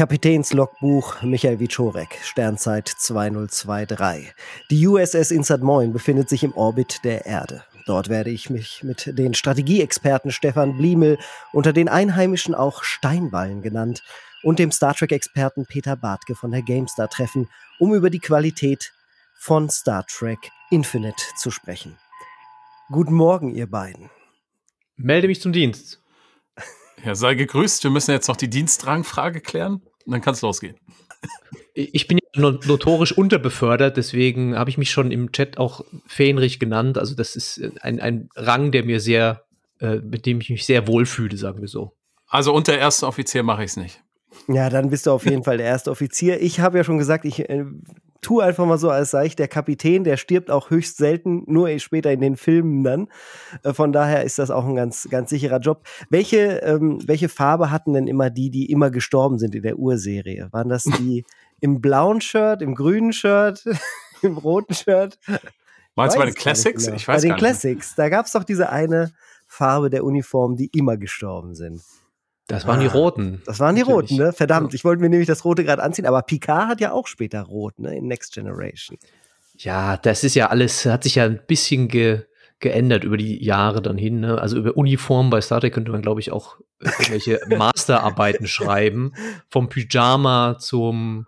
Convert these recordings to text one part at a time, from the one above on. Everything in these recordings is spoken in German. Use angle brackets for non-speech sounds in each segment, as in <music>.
Kapitänslogbuch Michael Wiczorek, Sternzeit 2023. Die USS Insat Moin befindet sich im Orbit der Erde. Dort werde ich mich mit den Strategieexperten Stefan Bliemel, unter den Einheimischen auch Steinballen genannt, und dem Star Trek-Experten Peter Bartke von der GameStar treffen, um über die Qualität von Star Trek Infinite zu sprechen. Guten Morgen, ihr beiden. Melde mich zum Dienst. Ja, sei gegrüßt. Wir müssen jetzt noch die Dienstrangfrage klären dann kann es losgehen. Ich bin ja notorisch unterbefördert, deswegen habe ich mich schon im Chat auch Fähnrich genannt. Also das ist ein, ein Rang, der mir sehr, äh, mit dem ich mich sehr wohlfühle, sagen wir so. Also unter erster Offizier mache ich es nicht. Ja, dann bist du auf jeden Fall der erste Offizier. Ich habe ja schon gesagt, ich äh, tu einfach mal so, als sei ich der Kapitän, der stirbt auch höchst selten, nur später in den Filmen dann. Äh, von daher ist das auch ein ganz, ganz sicherer Job. Welche, ähm, welche Farbe hatten denn immer die, die immer gestorben sind in der Urserie? Waren das <laughs> die im blauen Shirt, im grünen Shirt, <laughs> im roten Shirt? Meinst du bei den Classics? Genau. Ich weiß bei den Classics, da gab es doch diese eine Farbe der Uniform, die immer gestorben sind. Das waren ah, die Roten. Das waren die Natürlich. Roten, ne? Verdammt, ich wollte mir nämlich das Rote gerade anziehen, aber Picard hat ja auch später Rot, ne? In Next Generation. Ja, das ist ja alles, hat sich ja ein bisschen ge, geändert über die Jahre dann hin. Ne? Also über Uniform bei Star Trek könnte man, glaube ich, auch irgendwelche <laughs> Masterarbeiten schreiben. Vom Pyjama zum,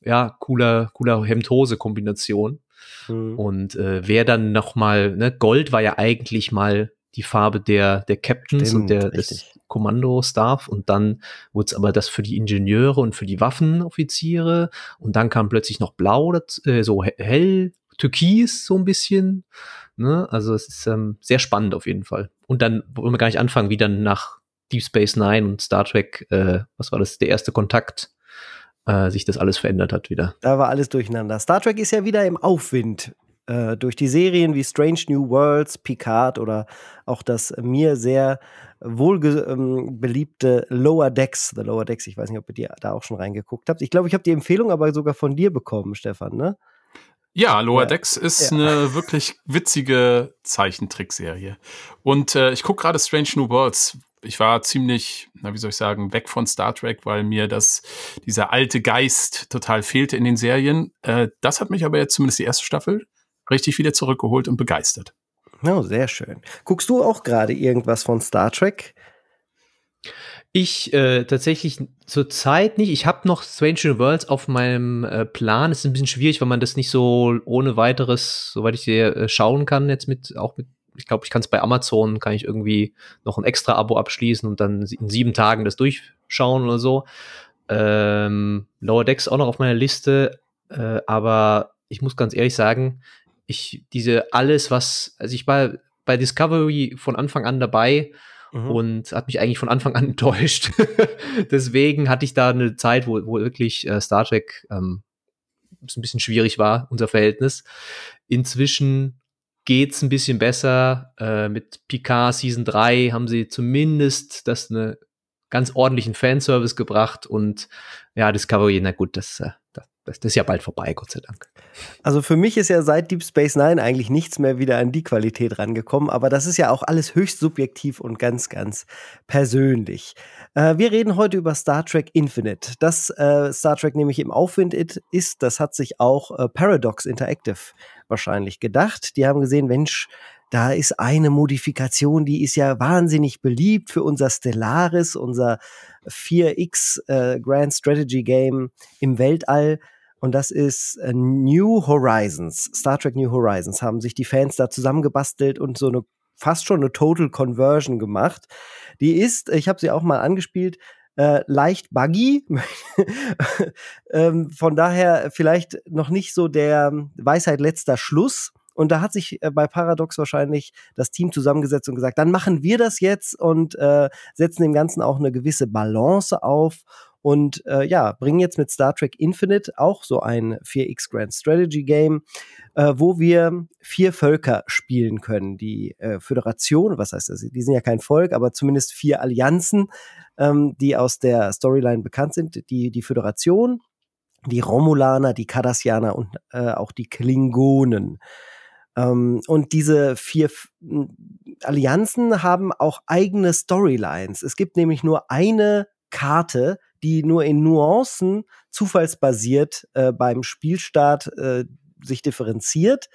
ja, cooler, cooler Hemd-Hose-Kombination. Mhm. Und äh, wer dann noch mal, ne, Gold war ja eigentlich mal die Farbe der, der Captains Stimmt, und der, des Kommando-Staff und dann wurde es aber das für die Ingenieure und für die Waffenoffiziere und dann kam plötzlich noch Blau, äh, so hell, Türkis so ein bisschen. Ne? Also es ist ähm, sehr spannend auf jeden Fall. Und dann wollen wir gar nicht anfangen, wie dann nach Deep Space Nine und Star Trek, äh, was war das, der erste Kontakt, äh, sich das alles verändert hat wieder. Da war alles durcheinander. Star Trek ist ja wieder im Aufwind äh, durch die Serien wie Strange New Worlds, Picard oder auch das mir sehr wohl ähm, beliebte Lower Decks, The Lower Decks. Ich weiß nicht, ob ihr da auch schon reingeguckt habt. Ich glaube, ich habe die Empfehlung aber sogar von dir bekommen, Stefan, ne? Ja, Lower ja. Decks ist ja. eine wirklich witzige Zeichentrickserie. Und äh, ich gucke gerade Strange New Worlds. Ich war ziemlich, na, wie soll ich sagen, weg von Star Trek, weil mir das, dieser alte Geist total fehlte in den Serien. Äh, das hat mich aber jetzt zumindest die erste Staffel richtig wieder zurückgeholt und begeistert. Oh, sehr schön. Guckst du auch gerade irgendwas von Star Trek? Ich äh, tatsächlich zurzeit nicht. Ich habe noch Strange New Worlds auf meinem äh, Plan. Es ist ein bisschen schwierig, weil man das nicht so ohne weiteres, soweit ich sehe, äh, schauen kann. Jetzt mit auch mit, ich glaube, ich kann es bei Amazon, kann ich irgendwie noch ein extra Abo abschließen und dann in sieben Tagen das durchschauen oder so. Ähm, Lower Decks auch noch auf meiner Liste, äh, aber ich muss ganz ehrlich sagen, ich diese alles, was, also ich war bei Discovery von Anfang an dabei mhm. und hat mich eigentlich von Anfang an <laughs> enttäuscht. Deswegen hatte ich da eine Zeit, wo, wo wirklich äh, Star Trek ähm, ein bisschen schwierig war, unser Verhältnis. Inzwischen geht's ein bisschen besser. Äh, mit Picard Season 3 haben sie zumindest das eine ganz ordentlichen Fanservice gebracht und ja, Discovery, na gut, das, äh, das das, ist ja bald vorbei, Gott sei Dank. Also für mich ist ja seit Deep Space Nine eigentlich nichts mehr wieder an die Qualität rangekommen, aber das ist ja auch alles höchst subjektiv und ganz, ganz persönlich. Äh, wir reden heute über Star Trek Infinite. Das äh, Star Trek nämlich im Aufwind ist, das hat sich auch äh, Paradox Interactive wahrscheinlich gedacht. Die haben gesehen, Mensch, da ist eine Modifikation, die ist ja wahnsinnig beliebt für unser Stellaris, unser 4X äh, Grand Strategy Game im Weltall. Und das ist äh, New Horizons. Star Trek New Horizons haben sich die Fans da zusammengebastelt und so eine fast schon eine Total Conversion gemacht. Die ist, ich habe sie auch mal angespielt, äh, leicht buggy. <laughs> ähm, von daher vielleicht noch nicht so der Weisheit letzter Schluss. Und da hat sich äh, bei Paradox wahrscheinlich das Team zusammengesetzt und gesagt, dann machen wir das jetzt und äh, setzen dem Ganzen auch eine gewisse Balance auf und äh, ja, bringen jetzt mit Star Trek Infinite auch so ein 4X Grand Strategy Game, äh, wo wir vier Völker spielen können. Die äh, Föderation, was heißt das? Die sind ja kein Volk, aber zumindest vier Allianzen, ähm, die aus der Storyline bekannt sind. Die, die Föderation, die Romulaner, die Cardassianer und äh, auch die Klingonen. Ähm, und diese vier Allianzen haben auch eigene Storylines. Es gibt nämlich nur eine Karte, die nur in Nuancen zufallsbasiert äh, beim Spielstart äh, sich differenziert.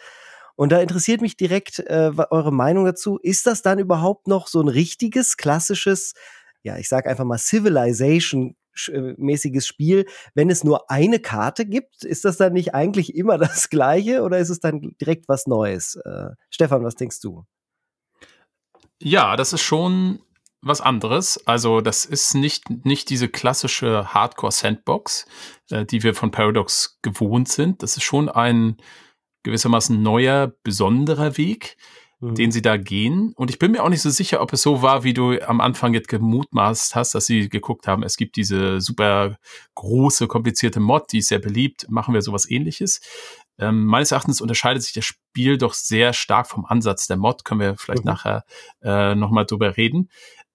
Und da interessiert mich direkt äh, eure Meinung dazu. Ist das dann überhaupt noch so ein richtiges, klassisches, ja, ich sag einfach mal Civilization mäßiges Spiel, wenn es nur eine Karte gibt? Ist das dann nicht eigentlich immer <laughs> das Gleiche oder ist es dann direkt was Neues? Äh, Stefan, was denkst du? Ja, das ist schon was anderes. Also das ist nicht, nicht diese klassische Hardcore-Sandbox, äh, die wir von Paradox gewohnt sind. Das ist schon ein gewissermaßen neuer, besonderer Weg mhm. den sie da gehen. Und ich bin mir auch nicht so sicher, ob es so war, wie du am Anfang jetzt gemutmaßt hast, dass sie geguckt haben, es gibt diese super große, komplizierte Mod, die ist sehr beliebt, machen wir sowas ähnliches. Ähm, meines Erachtens unterscheidet sich das Spiel doch sehr stark vom Ansatz der Mod, können wir vielleicht mhm. nachher äh, nochmal drüber reden.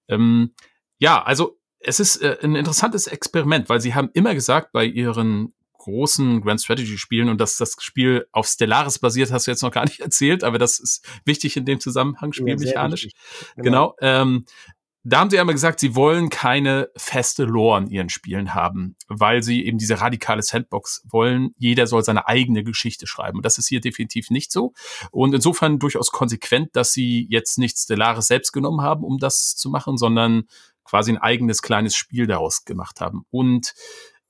Ähm, ja, also es ist äh, ein interessantes Experiment, weil sie haben immer gesagt bei ihren großen Grand Strategy Spielen und dass das Spiel auf Stellaris basiert, hast du jetzt noch gar nicht <laughs> erzählt, aber das ist wichtig in dem Zusammenhang, spielmechanisch. Ja, genau. genau ähm, da haben sie einmal gesagt, sie wollen keine feste Lore in ihren Spielen haben, weil sie eben diese radikale Sandbox wollen. Jeder soll seine eigene Geschichte schreiben. Und das ist hier definitiv nicht so. Und insofern durchaus konsequent, dass sie jetzt nicht Stellaris selbst genommen haben, um das zu machen, sondern quasi ein eigenes kleines Spiel daraus gemacht haben. Und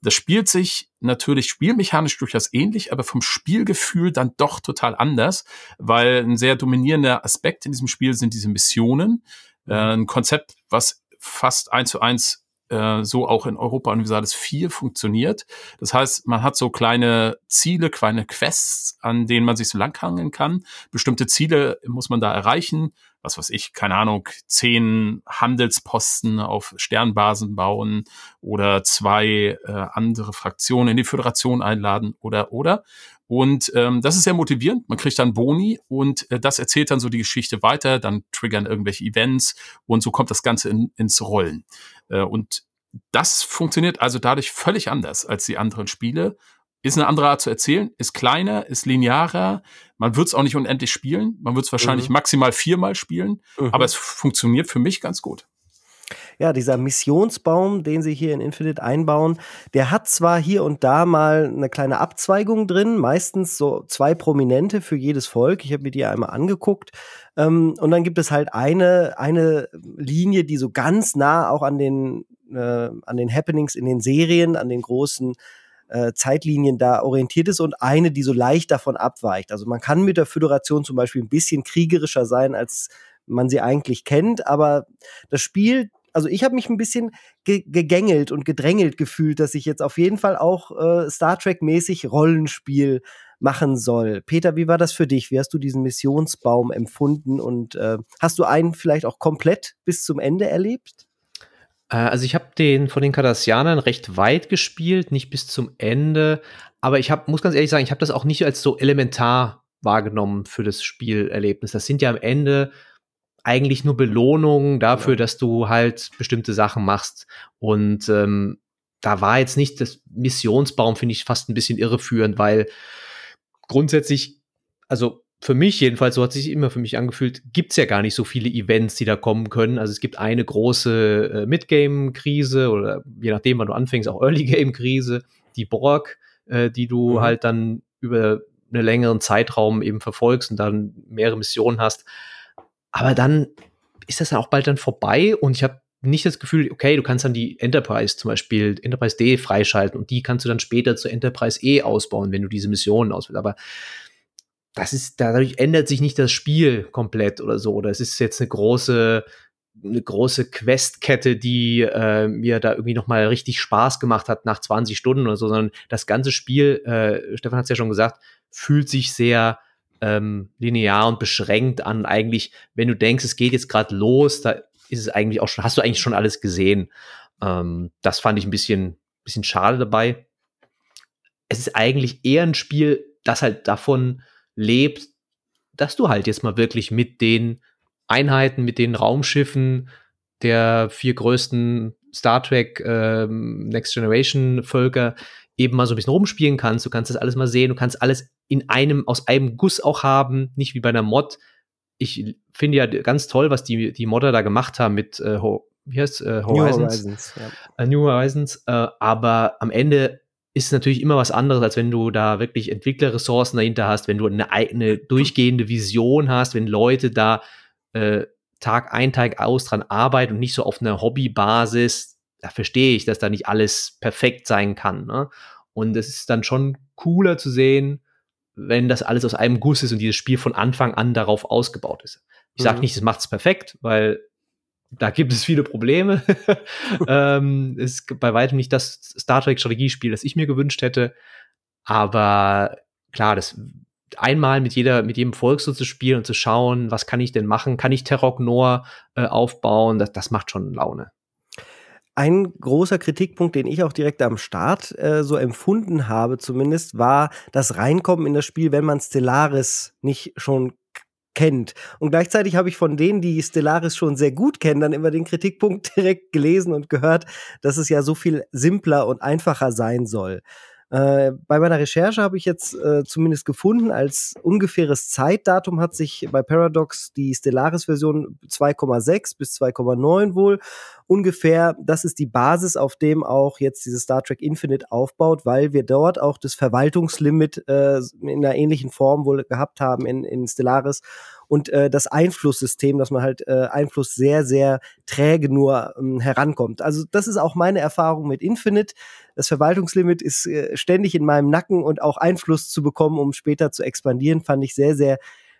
das spielt sich natürlich spielmechanisch durchaus ähnlich, aber vom Spielgefühl dann doch total anders, weil ein sehr dominierender Aspekt in diesem Spiel sind diese Missionen. Äh, ein Konzept, was fast eins zu eins äh, so auch in Europa Universalis 4 funktioniert. Das heißt, man hat so kleine Ziele, kleine Quests, an denen man sich so langhangeln kann. Bestimmte Ziele muss man da erreichen. Was weiß ich, keine Ahnung, zehn Handelsposten auf Sternbasen bauen oder zwei äh, andere Fraktionen in die Föderation einladen oder oder. Und ähm, das ist sehr motivierend. Man kriegt dann Boni und äh, das erzählt dann so die Geschichte weiter. Dann triggern irgendwelche Events und so kommt das Ganze in, ins Rollen. Äh, und das funktioniert also dadurch völlig anders als die anderen Spiele. Ist eine andere Art zu erzählen, ist kleiner, ist linearer. Man wird es auch nicht unendlich spielen. Man wird es wahrscheinlich mhm. maximal viermal spielen, mhm. aber es funktioniert für mich ganz gut. Ja, dieser Missionsbaum, den sie hier in Infinite einbauen, der hat zwar hier und da mal eine kleine Abzweigung drin, meistens so zwei Prominente für jedes Volk. Ich habe mir die einmal angeguckt. Ähm, und dann gibt es halt eine, eine Linie, die so ganz nah auch an den, äh, an den Happenings in den Serien, an den großen äh, Zeitlinien da orientiert ist und eine, die so leicht davon abweicht. Also man kann mit der Föderation zum Beispiel ein bisschen kriegerischer sein, als man sie eigentlich kennt, aber das Spiel also ich habe mich ein bisschen ge gegängelt und gedrängelt gefühlt, dass ich jetzt auf jeden Fall auch äh, Star Trek-mäßig Rollenspiel machen soll. Peter, wie war das für dich? Wie hast du diesen Missionsbaum empfunden und äh, hast du einen vielleicht auch komplett bis zum Ende erlebt? Äh, also ich habe den von den Cardassianern recht weit gespielt, nicht bis zum Ende, aber ich hab, muss ganz ehrlich sagen, ich habe das auch nicht als so elementar wahrgenommen für das Spielerlebnis. Das sind ja am Ende eigentlich nur Belohnungen dafür, ja. dass du halt bestimmte Sachen machst. Und ähm, da war jetzt nicht das Missionsbaum, finde ich fast ein bisschen irreführend, weil grundsätzlich, also für mich jedenfalls, so hat sich immer für mich angefühlt, gibt es ja gar nicht so viele Events, die da kommen können. Also es gibt eine große äh, Midgame-Krise oder je nachdem, wann du anfängst, auch Early-Game-Krise, die Borg, äh, die du mhm. halt dann über einen längeren Zeitraum eben verfolgst und dann mehrere Missionen hast. Aber dann ist das dann auch bald dann vorbei und ich habe nicht das Gefühl, okay, du kannst dann die Enterprise zum Beispiel, Enterprise D freischalten und die kannst du dann später zur Enterprise E ausbauen, wenn du diese Missionen auswählst. Aber das ist, dadurch ändert sich nicht das Spiel komplett oder so. Oder es ist jetzt eine große, eine große Questkette, die äh, mir da irgendwie noch mal richtig Spaß gemacht hat nach 20 Stunden oder so, sondern das ganze Spiel, äh, Stefan hat es ja schon gesagt, fühlt sich sehr ähm, linear und beschränkt an. Eigentlich, wenn du denkst, es geht jetzt gerade los, da ist es eigentlich auch schon, hast du eigentlich schon alles gesehen. Ähm, das fand ich ein bisschen, bisschen schade dabei. Es ist eigentlich eher ein Spiel, das halt davon lebt, dass du halt jetzt mal wirklich mit den Einheiten, mit den Raumschiffen der vier größten Star Trek ähm, Next Generation Völker eben mal so ein bisschen rumspielen kannst. Du kannst das alles mal sehen, du kannst alles in einem, aus einem Guss auch haben, nicht wie bei einer Mod. Ich finde ja ganz toll, was die, die Modder da gemacht haben mit, äh, wie heißt äh, Horizons? New Horizons, ja. äh, New Horizons äh, aber am Ende ist es natürlich immer was anderes, als wenn du da wirklich Entwicklerressourcen dahinter hast, wenn du eine eigene durchgehende Vision hast, wenn Leute da äh, Tag ein, Tag aus dran arbeiten und nicht so auf einer Hobbybasis, da verstehe ich, dass da nicht alles perfekt sein kann. Ne? Und es ist dann schon cooler zu sehen, wenn das alles aus einem Guss ist und dieses Spiel von Anfang an darauf ausgebaut ist. Ich sage mhm. nicht, es macht es perfekt, weil da gibt es viele Probleme. <laughs> ähm, ist bei weitem nicht das Star Trek Strategiespiel, das ich mir gewünscht hätte. Aber klar, das einmal mit jeder, mit jedem Volk so zu spielen und zu schauen, was kann ich denn machen? Kann ich Terrok Noir äh, aufbauen? Das, das macht schon Laune. Ein großer Kritikpunkt, den ich auch direkt am Start äh, so empfunden habe, zumindest, war das Reinkommen in das Spiel, wenn man Stellaris nicht schon kennt. Und gleichzeitig habe ich von denen, die Stellaris schon sehr gut kennen, dann immer den Kritikpunkt <laughs> direkt gelesen und gehört, dass es ja so viel simpler und einfacher sein soll. Äh, bei meiner Recherche habe ich jetzt äh, zumindest gefunden, als ungefähres Zeitdatum hat sich bei Paradox die Stellaris-Version 2,6 bis 2,9 wohl. Ungefähr, das ist die Basis, auf dem auch jetzt dieses Star Trek Infinite aufbaut, weil wir dort auch das Verwaltungslimit äh, in einer ähnlichen Form wohl gehabt haben in, in Stellaris und äh, das Einflusssystem, dass man halt äh, Einfluss sehr, sehr träge nur ähm, herankommt. Also das ist auch meine Erfahrung mit Infinite. Das Verwaltungslimit ist äh, ständig in meinem Nacken und auch Einfluss zu bekommen, um später zu expandieren, fand ich sehr, sehr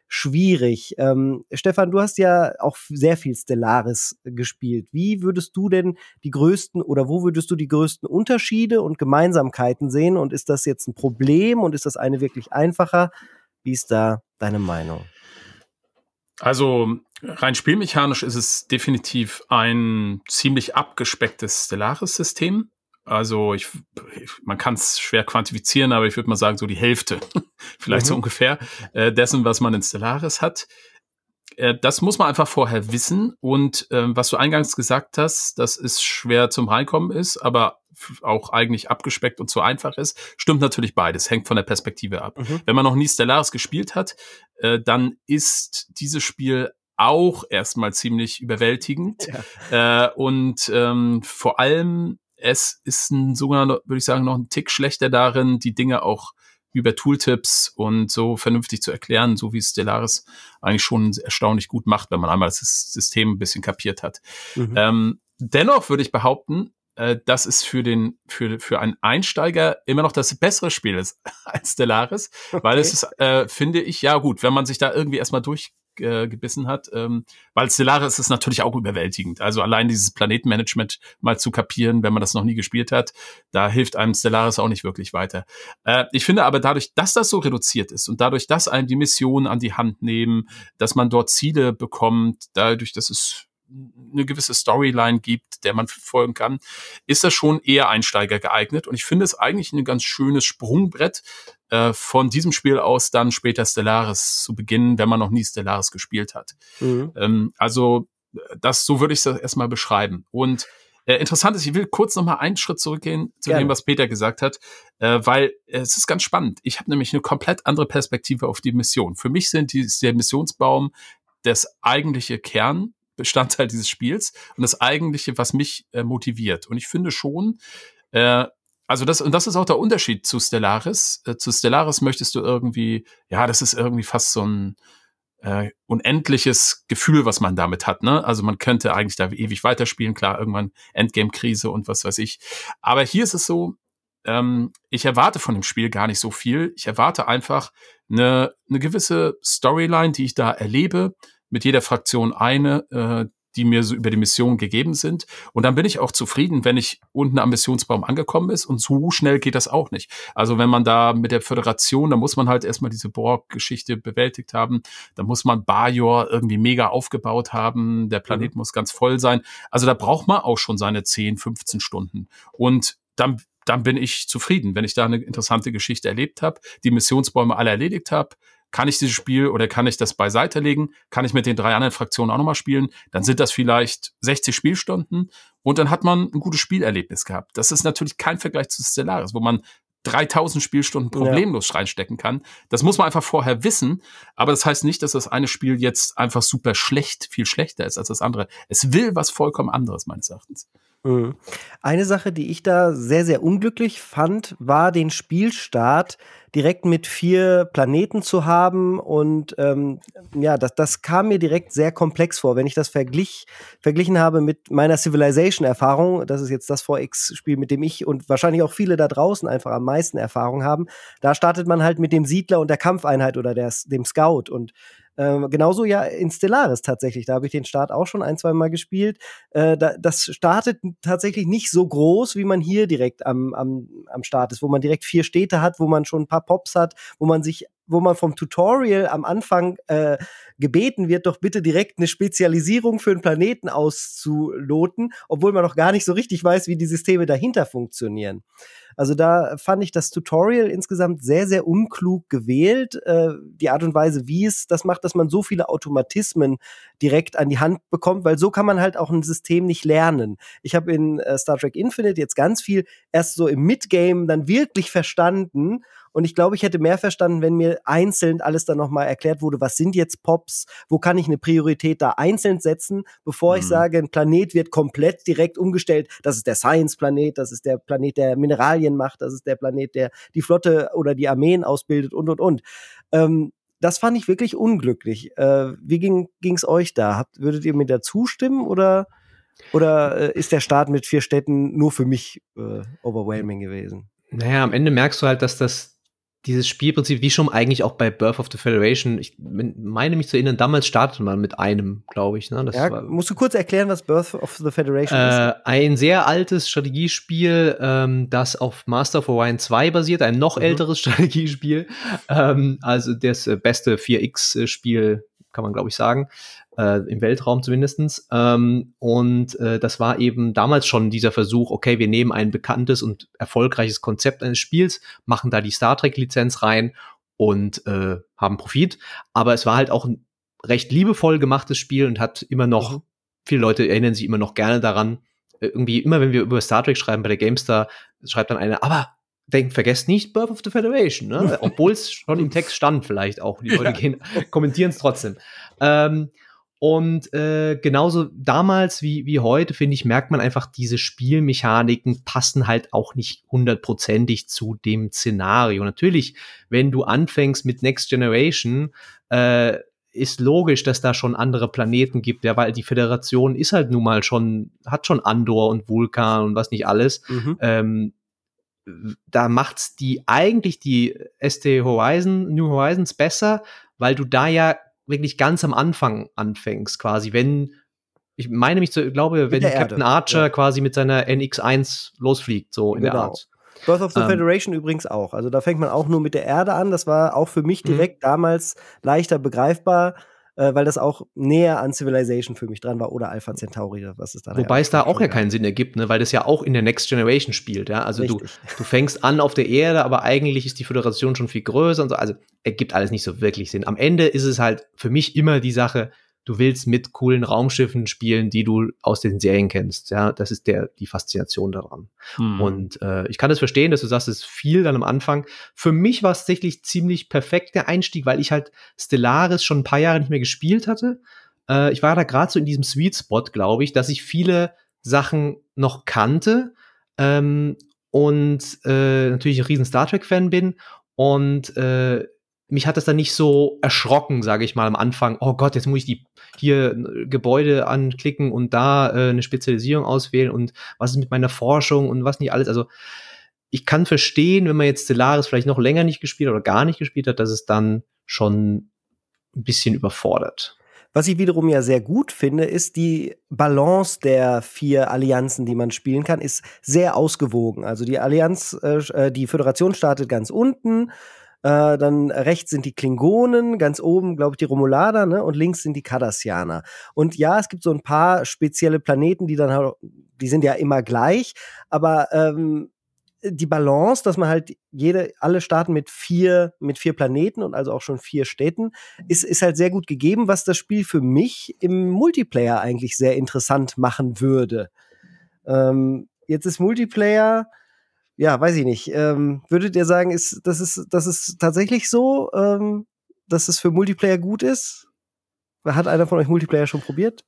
schwierig. Ähm, Stefan, du hast ja auch sehr viel Stellaris gespielt. Wie würdest du denn die größten oder wo würdest du die größten Unterschiede und Gemeinsamkeiten sehen? Und ist das jetzt ein Problem und ist das eine wirklich einfacher? Wie ist da deine Meinung? Also rein spielmechanisch ist es definitiv ein ziemlich abgespecktes Stellaris-System. Also ich, man kann es schwer quantifizieren, aber ich würde mal sagen, so die Hälfte, <laughs> vielleicht mhm. so ungefähr, äh, dessen, was man in Stellaris hat. Äh, das muss man einfach vorher wissen. Und äh, was du eingangs gesagt hast, dass es schwer zum Reinkommen ist, aber auch eigentlich abgespeckt und zu einfach ist, stimmt natürlich beides, hängt von der Perspektive ab. Mhm. Wenn man noch nie Stellaris gespielt hat, äh, dann ist dieses Spiel auch erstmal ziemlich überwältigend. <laughs> Ja. Äh, und ähm, vor allem, es ist ein sogar, würde ich sagen, noch ein Tick schlechter darin, die Dinge auch über Tooltips und so vernünftig zu erklären, so wie Stellaris eigentlich schon erstaunlich gut macht, wenn man einmal das System ein bisschen kapiert hat. Mhm. Ähm, dennoch würde ich behaupten, äh, dass es für den für für einen Einsteiger immer noch das bessere Spiel ist <laughs> als Stellaris, okay. weil es ist, äh, finde ich, ja gut, wenn man sich da irgendwie erstmal durch äh, gebissen hat, ähm, weil Stellaris ist natürlich auch überwältigend. Also allein dieses Planetenmanagement mal zu kapieren, wenn man das noch nie gespielt hat, da hilft einem Stellaris auch nicht wirklich weiter. Äh, ich finde aber dadurch, dass das so reduziert ist und dadurch, dass einem die Missionen an die Hand nehmen, dass man dort Ziele bekommt, dadurch, dass es eine gewisse Storyline gibt, der man folgen kann, ist das schon eher Einsteiger geeignet. Und ich finde es eigentlich ein ganz schönes Sprungbrett, äh, von diesem Spiel aus dann später Stellaris zu beginnen, wenn man noch nie Stellaris gespielt hat. Mhm. Ähm, also das, so würde ich das erstmal beschreiben. Und äh, interessant ist, ich will kurz noch mal einen Schritt zurückgehen zu Gerne. dem, was Peter gesagt hat, äh, weil es ist ganz spannend. Ich habe nämlich eine komplett andere Perspektive auf die Mission. Für mich sind die, der Missionsbaum das eigentliche Kern Bestandteil dieses Spiels und das eigentliche, was mich äh, motiviert. Und ich finde schon, äh, also das, und das ist auch der Unterschied zu Stellaris. Äh, zu Stellaris möchtest du irgendwie, ja, das ist irgendwie fast so ein äh, unendliches Gefühl, was man damit hat. Ne? Also man könnte eigentlich da ewig weiterspielen, klar, irgendwann Endgame-Krise und was weiß ich. Aber hier ist es so, ähm, ich erwarte von dem Spiel gar nicht so viel. Ich erwarte einfach eine, eine gewisse Storyline, die ich da erlebe mit jeder Fraktion eine, äh, die mir so über die Mission gegeben sind. Und dann bin ich auch zufrieden, wenn ich unten am Missionsbaum angekommen ist. Und so schnell geht das auch nicht. Also wenn man da mit der Föderation, da muss man halt erstmal diese Borg-Geschichte bewältigt haben. Da muss man Bajor irgendwie mega aufgebaut haben. Der Planet mhm. muss ganz voll sein. Also da braucht man auch schon seine 10, 15 Stunden. Und dann dann bin ich zufrieden, wenn ich da eine interessante Geschichte erlebt habe, die Missionsbäume alle erledigt habe, kann ich dieses Spiel oder kann ich das beiseite legen? Kann ich mit den drei anderen Fraktionen auch nochmal spielen? Dann sind das vielleicht 60 Spielstunden und dann hat man ein gutes Spielerlebnis gehabt. Das ist natürlich kein Vergleich zu Stellaris, wo man 3000 Spielstunden problemlos ja. reinstecken kann. Das muss man einfach vorher wissen. Aber das heißt nicht, dass das eine Spiel jetzt einfach super schlecht, viel schlechter ist als das andere. Es will was vollkommen anderes, meines Erachtens. Mhm. Eine Sache, die ich da sehr, sehr unglücklich fand, war den Spielstart direkt mit vier Planeten zu haben. Und ähm, ja, das, das kam mir direkt sehr komplex vor. Wenn ich das verglich, verglichen habe mit meiner Civilization-Erfahrung, das ist jetzt das 4X-Spiel, mit dem ich und wahrscheinlich auch viele da draußen einfach am meisten Erfahrung haben, da startet man halt mit dem Siedler und der Kampfeinheit oder der, dem Scout. Und ähm, genauso ja in Stellaris tatsächlich. Da habe ich den Start auch schon ein, zwei Mal gespielt. Äh, da, das startet tatsächlich nicht so groß, wie man hier direkt am, am, am Start ist, wo man direkt vier Städte hat, wo man schon ein paar Pops hat, wo man sich wo man vom Tutorial am Anfang äh, gebeten wird, doch bitte direkt eine Spezialisierung für einen Planeten auszuloten, obwohl man noch gar nicht so richtig weiß, wie die Systeme dahinter funktionieren. Also da fand ich das Tutorial insgesamt sehr, sehr unklug gewählt. Äh, die Art und Weise, wie es das macht, dass man so viele Automatismen direkt an die Hand bekommt, weil so kann man halt auch ein System nicht lernen. Ich habe in äh, Star Trek Infinite jetzt ganz viel erst so im Midgame dann wirklich verstanden und ich glaube, ich hätte mehr verstanden, wenn mir einzeln alles dann nochmal erklärt wurde, was sind jetzt Pops, wo kann ich eine Priorität da einzeln setzen, bevor mhm. ich sage, ein Planet wird komplett direkt umgestellt. Das ist der Science-Planet, das ist der Planet, der Mineralien macht, das ist der Planet, der die Flotte oder die Armeen ausbildet und, und, und. Ähm, das fand ich wirklich unglücklich. Äh, wie ging es euch da? Habt, würdet ihr mir da zustimmen oder, oder äh, ist der Start mit vier Städten nur für mich äh, overwhelming gewesen? Naja, am Ende merkst du halt, dass das dieses Spielprinzip, wie schon eigentlich auch bei Birth of the Federation, ich meine mich zu erinnern, damals startete man mit einem, glaube ich. Ne? Ja, war, musst du kurz erklären, was Birth of the Federation äh, ist? Ein sehr altes Strategiespiel, ähm, das auf Master of Orion 2 basiert, ein noch mhm. älteres <laughs> Strategiespiel. Ähm, also das äh, beste 4X-Spiel, kann man glaube ich sagen äh, im Weltraum zumindestens. Ähm, und äh, das war eben damals schon dieser Versuch, okay, wir nehmen ein bekanntes und erfolgreiches Konzept eines Spiels, machen da die Star Trek-Lizenz rein und äh, haben Profit. Aber es war halt auch ein recht liebevoll gemachtes Spiel und hat immer noch, mhm. viele Leute erinnern sich immer noch gerne daran. Äh, irgendwie, immer wenn wir über Star Trek schreiben bei der GameStar, schreibt dann einer, aber denkt, vergesst nicht Birth of the Federation, ne? <laughs> obwohl es schon im Text stand vielleicht auch. Die Leute ja. kommentieren es trotzdem. Ähm, und äh, genauso damals wie, wie heute, finde ich, merkt man einfach, diese Spielmechaniken passen halt auch nicht hundertprozentig zu dem Szenario. Natürlich, wenn du anfängst mit Next Generation, äh, ist logisch, dass da schon andere Planeten gibt, ja, weil die Föderation ist halt nun mal schon, hat schon Andor und Vulkan und was nicht alles. Mhm. Ähm, da macht's die eigentlich die ST Horizon, New Horizons besser, weil du da ja wirklich ganz am Anfang anfängst, quasi, wenn ich meine mich zu, glaube, wenn Captain Archer ja. quasi mit seiner NX1 losfliegt, so in genau. der Art. Birth of the ähm, Federation übrigens auch. Also da fängt man auch nur mit der Erde an. Das war auch für mich mhm. direkt damals leichter begreifbar äh, weil das auch näher an Civilization für mich dran war oder Alpha Centauri, was es da Wobei es da auch ja keinen Sinn ergibt, ne? weil das ja auch in der Next Generation spielt. Ja? Also du, du fängst an auf der Erde, aber eigentlich ist die Föderation schon viel größer und so. Also ergibt alles nicht so wirklich Sinn. Am Ende ist es halt für mich immer die Sache, du willst mit coolen Raumschiffen spielen, die du aus den Serien kennst. Ja, das ist der die Faszination daran. Mhm. Und äh, ich kann das verstehen, dass du sagst, es ist viel dann am Anfang. Für mich war es tatsächlich ziemlich perfekt der Einstieg, weil ich halt Stellaris schon ein paar Jahre nicht mehr gespielt hatte. Äh, ich war da gerade so in diesem Sweet Spot, glaube ich, dass ich viele Sachen noch kannte ähm, und äh, natürlich ein riesen Star Trek Fan bin und äh, mich hat das dann nicht so erschrocken, sage ich mal am Anfang. Oh Gott, jetzt muss ich die hier Gebäude anklicken und da äh, eine Spezialisierung auswählen und was ist mit meiner Forschung und was nicht alles. Also ich kann verstehen, wenn man jetzt Stellaris vielleicht noch länger nicht gespielt oder gar nicht gespielt hat, dass es dann schon ein bisschen überfordert. Was ich wiederum ja sehr gut finde, ist die Balance der vier Allianzen, die man spielen kann, ist sehr ausgewogen. Also die Allianz, äh, äh die Föderation startet ganz unten, äh, dann rechts sind die Klingonen, ganz oben, glaube ich, die Romulaner, ne? Und links sind die Cardassianer. Und ja, es gibt so ein paar spezielle Planeten, die dann halt, die sind ja immer gleich, aber ähm, die Balance, dass man halt jede, alle starten mit vier, mit vier Planeten und also auch schon vier Städten, ist, ist halt sehr gut gegeben, was das Spiel für mich im Multiplayer eigentlich sehr interessant machen würde. Ähm, jetzt ist Multiplayer ja, weiß ich nicht. Ähm, würdet ihr sagen, ist, das, ist, das ist tatsächlich so, ähm, dass es für Multiplayer gut ist? Hat einer von euch Multiplayer schon probiert?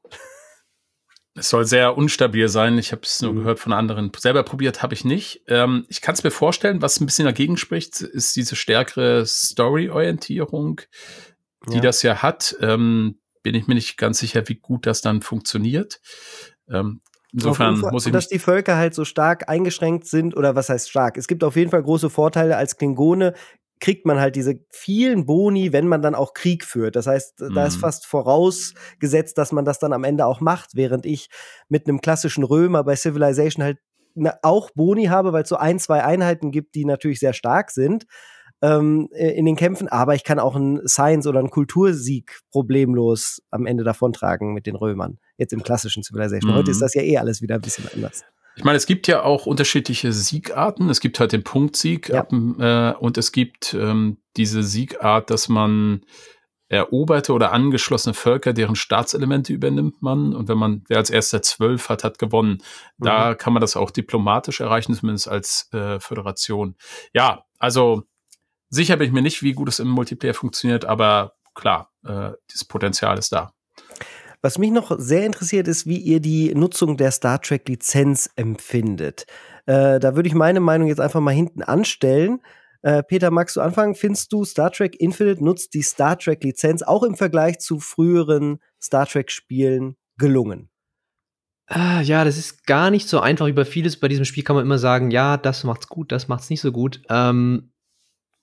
Es soll sehr unstabil sein. Ich habe es nur mhm. gehört von anderen. Selber probiert habe ich nicht. Ähm, ich kann es mir vorstellen, was ein bisschen dagegen spricht, ist diese stärkere Story-Orientierung, die ja. das ja hat. Ähm, bin ich mir nicht ganz sicher, wie gut das dann funktioniert. Ähm, insofern muss ich. Dass die Völker halt so stark eingeschränkt sind, oder was heißt stark? Es gibt auf jeden Fall große Vorteile. Als Klingone kriegt man halt diese vielen Boni, wenn man dann auch Krieg führt. Das heißt, mhm. da ist mhm. fast vorausgesetzt, dass man das dann am Ende auch macht, während ich mit einem klassischen Römer bei Civilization halt auch Boni habe, weil es so ein, zwei Einheiten gibt, die natürlich sehr stark sind ähm, in den Kämpfen, aber ich kann auch einen Science- oder einen Kultursieg problemlos am Ende davontragen mit den Römern. Jetzt im klassischen Civilization. Mhm. Heute ist mhm. das ja eh alles wieder ein bisschen anders. Ich meine, es gibt ja auch unterschiedliche Siegarten. Es gibt halt den Punktsieg ja. ab, äh, und es gibt ähm, diese Siegart, dass man eroberte oder angeschlossene Völker, deren Staatselemente übernimmt man. Und wenn man, wer als erster zwölf hat, hat gewonnen. Da mhm. kann man das auch diplomatisch erreichen, zumindest als äh, Föderation. Ja, also sicher bin ich mir nicht, wie gut es im Multiplayer funktioniert, aber klar, äh, das Potenzial ist da. Was mich noch sehr interessiert, ist, wie ihr die Nutzung der Star Trek-Lizenz empfindet. Äh, da würde ich meine Meinung jetzt einfach mal hinten anstellen. Äh, Peter, magst du anfangen? Findest du, Star Trek Infinite nutzt die Star Trek-Lizenz auch im Vergleich zu früheren Star Trek-Spielen gelungen? Ah, ja, das ist gar nicht so einfach. Über vieles bei diesem Spiel kann man immer sagen, ja, das macht's gut, das macht's nicht so gut. Ähm,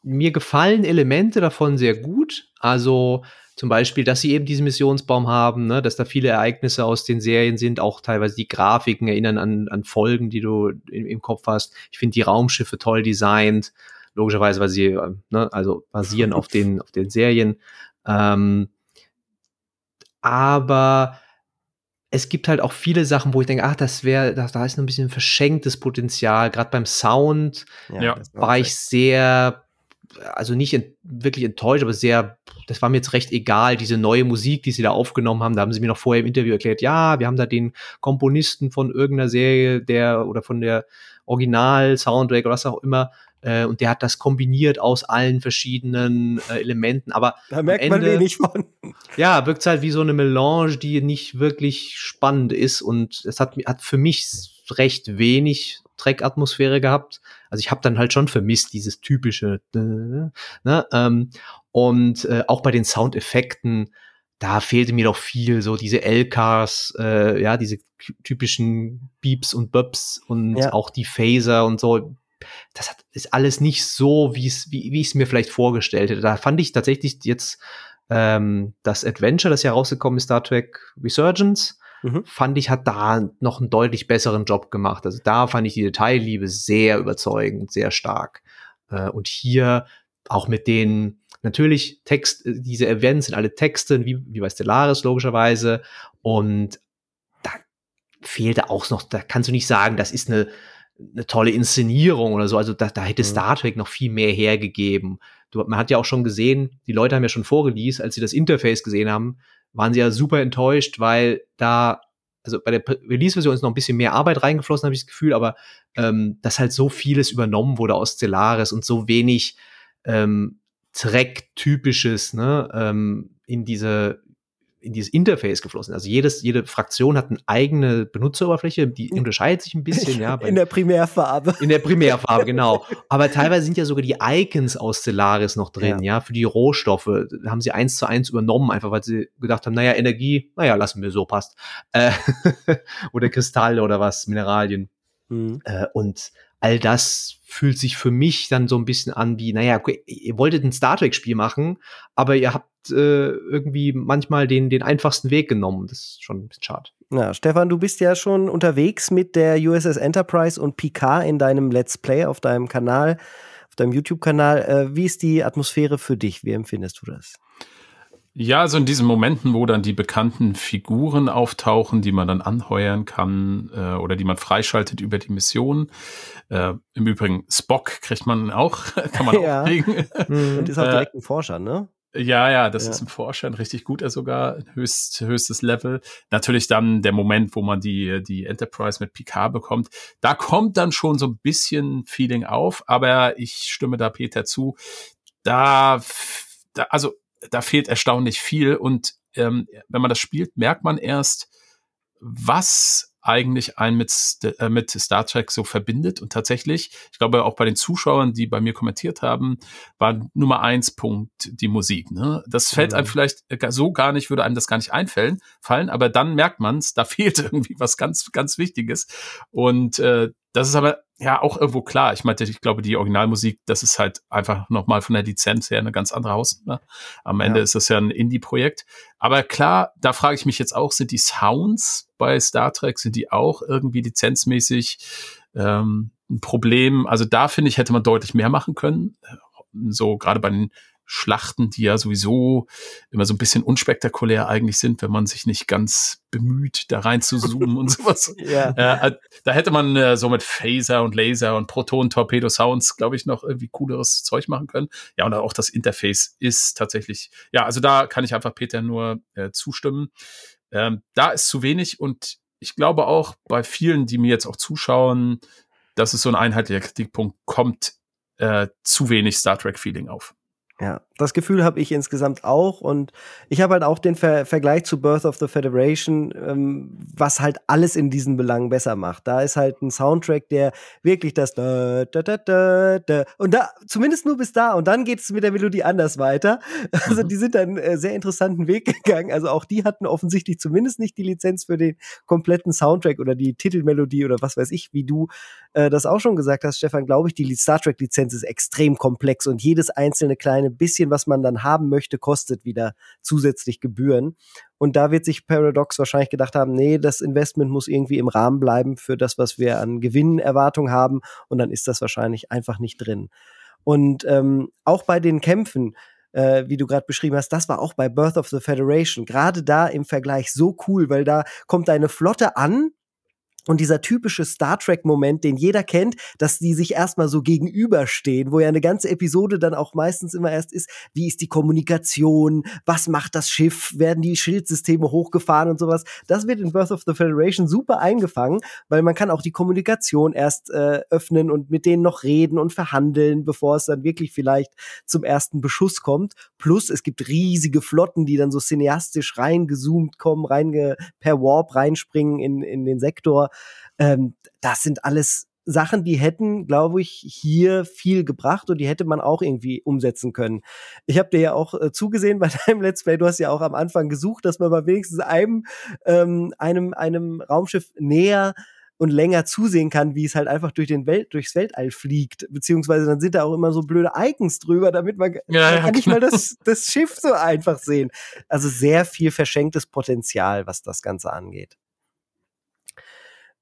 mir gefallen Elemente davon sehr gut. Also zum Beispiel, dass sie eben diesen Missionsbaum haben, ne, dass da viele Ereignisse aus den Serien sind, auch teilweise die Grafiken erinnern an, an Folgen, die du im, im Kopf hast. Ich finde die Raumschiffe toll designt, logischerweise, weil sie äh, ne, also basieren auf den auf den Serien. Ähm, aber es gibt halt auch viele Sachen, wo ich denke, ach, das wäre, da, da ist noch ein bisschen verschenktes Potenzial. Gerade beim Sound ja, war ich sehr also nicht ent wirklich enttäuscht, aber sehr, das war mir jetzt recht egal, diese neue Musik, die sie da aufgenommen haben. Da haben sie mir noch vorher im Interview erklärt, ja, wir haben da den Komponisten von irgendeiner Serie, der oder von der Original-Soundtrack oder was auch immer, äh, und der hat das kombiniert aus allen verschiedenen äh, Elementen. Aber da merkt Ende, man wenig von. Ja, wirkt halt wie so eine Melange, die nicht wirklich spannend ist und es hat, hat für mich recht wenig Track-Atmosphäre gehabt. Also ich habe dann halt schon vermisst, dieses typische. Ne, ähm, und äh, auch bei den Soundeffekten, da fehlte mir doch viel, so diese LKs, äh, ja, diese typischen Beeps und Böps und ja. auch die Phaser und so. Das hat, ist alles nicht so, wie es, wie, wie ich es mir vielleicht vorgestellt hätte. Da fand ich tatsächlich jetzt ähm, das Adventure, das ja rausgekommen ist, Star Trek Resurgence, mhm. fand ich, hat da noch einen deutlich besseren Job gemacht. Also da fand ich die Detailliebe sehr überzeugend, sehr stark. Äh, und hier auch mit den, natürlich Text, äh, diese Events sind alle Texte, wie, wie bei Stellaris logischerweise. Und da fehlte auch noch, da kannst du nicht sagen, das ist eine, eine tolle Inszenierung oder so. Also da, da hätte mhm. Star Trek noch viel mehr hergegeben. Du, man hat ja auch schon gesehen, die Leute haben ja schon vorgelesen, als sie das Interface gesehen haben, waren sie ja super enttäuscht, weil da, also bei der Release-Version ist noch ein bisschen mehr Arbeit reingeflossen, habe ich das Gefühl, aber ähm, dass halt so vieles übernommen wurde aus Stellaris und so wenig ähm, Track-typisches ne, ähm, in diese in dieses Interface geflossen. Also jedes, jede Fraktion hat eine eigene Benutzeroberfläche, die unterscheidet sich ein bisschen, <laughs> ja. in der Primärfarbe. In der Primärfarbe, genau. <laughs> Aber teilweise sind ja sogar die Icons aus Stellaris noch drin, ja, ja für die Rohstoffe. Da haben sie eins zu eins übernommen, einfach weil sie gedacht haben, naja, Energie, naja, lassen wir so, passt. Äh, <laughs> oder Kristalle oder was, Mineralien. Mhm. Äh, und all das fühlt sich für mich dann so ein bisschen an wie, naja, ihr wolltet ein Star Trek-Spiel machen, aber ihr habt äh, irgendwie manchmal den, den einfachsten Weg genommen. Das ist schon ein bisschen schade. Ja, Stefan, du bist ja schon unterwegs mit der USS Enterprise und Picard in deinem Let's Play auf deinem Kanal, auf deinem YouTube-Kanal. Äh, wie ist die Atmosphäre für dich? Wie empfindest du das? Ja, also in diesen Momenten, wo dann die bekannten Figuren auftauchen, die man dann anheuern kann äh, oder die man freischaltet über die Mission. Äh, Im Übrigen, Spock kriegt man auch, <laughs> kann man <laughs> ja. auch kriegen. Und ist auch direkt ein Forscher, ne? Ja, ja, das ja. ist im Vorschein richtig gut, er sogar höchst, höchstes Level. Natürlich dann der Moment, wo man die, die Enterprise mit Picard bekommt. Da kommt dann schon so ein bisschen Feeling auf, aber ich stimme da Peter zu. Da, da also, da fehlt erstaunlich viel und ähm, wenn man das spielt, merkt man erst, was eigentlich einen mit, äh, mit Star Trek so verbindet. Und tatsächlich, ich glaube auch bei den Zuschauern, die bei mir kommentiert haben, war Nummer eins Punkt die Musik. Ne? Das fällt einem vielleicht so gar nicht, würde einem das gar nicht einfallen, fallen, aber dann merkt man es, da <laughs> fehlt irgendwie was ganz, ganz Wichtiges. Und äh, das ist aber ja auch irgendwo klar. Ich meinte, ich glaube, die Originalmusik, das ist halt einfach nochmal von der Lizenz her eine ganz andere Hausnummer. Am Ende ja. ist das ja ein Indie-Projekt. Aber klar, da frage ich mich jetzt auch, sind die Sounds bei Star Trek, sind die auch irgendwie lizenzmäßig ähm, ein Problem? Also da finde ich, hätte man deutlich mehr machen können. So gerade bei den Schlachten, die ja sowieso immer so ein bisschen unspektakulär eigentlich sind, wenn man sich nicht ganz bemüht, da rein zu zoomen und <laughs> sowas. Ja. Äh, da hätte man äh, so mit Phaser und Laser und Proton-Torpedo-Sounds, glaube ich, noch irgendwie cooleres Zeug machen können. Ja, und auch das Interface ist tatsächlich, ja, also da kann ich einfach Peter nur äh, zustimmen. Ähm, da ist zu wenig und ich glaube auch bei vielen, die mir jetzt auch zuschauen, dass es so ein einheitlicher Kritikpunkt kommt, äh, zu wenig Star Trek-Feeling auf. Ja, das Gefühl habe ich insgesamt auch und ich habe halt auch den Ver Vergleich zu Birth of the Federation, ähm, was halt alles in diesen Belangen besser macht. Da ist halt ein Soundtrack, der wirklich das da, da, da, da, da und da zumindest nur bis da und dann geht es mit der Melodie anders weiter. Also mhm. die sind dann äh, sehr interessanten Weg gegangen. Also auch die hatten offensichtlich zumindest nicht die Lizenz für den kompletten Soundtrack oder die Titelmelodie oder was weiß ich, wie du äh, das auch schon gesagt hast, Stefan. Glaube ich, die Star Trek Lizenz ist extrem komplex und jedes einzelne kleine kleine bisschen, was man dann haben möchte, kostet wieder zusätzlich Gebühren. Und da wird sich Paradox wahrscheinlich gedacht haben, nee, das Investment muss irgendwie im Rahmen bleiben für das, was wir an Gewinnerwartung haben. Und dann ist das wahrscheinlich einfach nicht drin. Und ähm, auch bei den Kämpfen, äh, wie du gerade beschrieben hast, das war auch bei Birth of the Federation. Gerade da im Vergleich so cool, weil da kommt eine Flotte an und dieser typische Star Trek-Moment, den jeder kennt, dass die sich erstmal so gegenüberstehen, wo ja eine ganze Episode dann auch meistens immer erst ist, wie ist die Kommunikation, was macht das Schiff, werden die Schildsysteme hochgefahren und sowas. Das wird in Birth of the Federation super eingefangen, weil man kann auch die Kommunikation erst äh, öffnen und mit denen noch reden und verhandeln, bevor es dann wirklich vielleicht zum ersten Beschuss kommt. Plus es gibt riesige Flotten, die dann so cineastisch reingezoomt kommen, reinge per Warp reinspringen in, in den Sektor ähm, das sind alles Sachen, die hätten, glaube ich, hier viel gebracht und die hätte man auch irgendwie umsetzen können. Ich habe dir ja auch äh, zugesehen bei <laughs> deinem Let's Play, du hast ja auch am Anfang gesucht, dass man mal wenigstens einem, ähm, einem, einem Raumschiff näher und länger zusehen kann, wie es halt einfach durch den Welt, durchs Weltall fliegt. Beziehungsweise dann sind da auch immer so blöde Icons drüber, damit man, ja, man <laughs> kann nicht mal das, das Schiff so einfach sehen. Also sehr viel verschenktes Potenzial, was das Ganze angeht.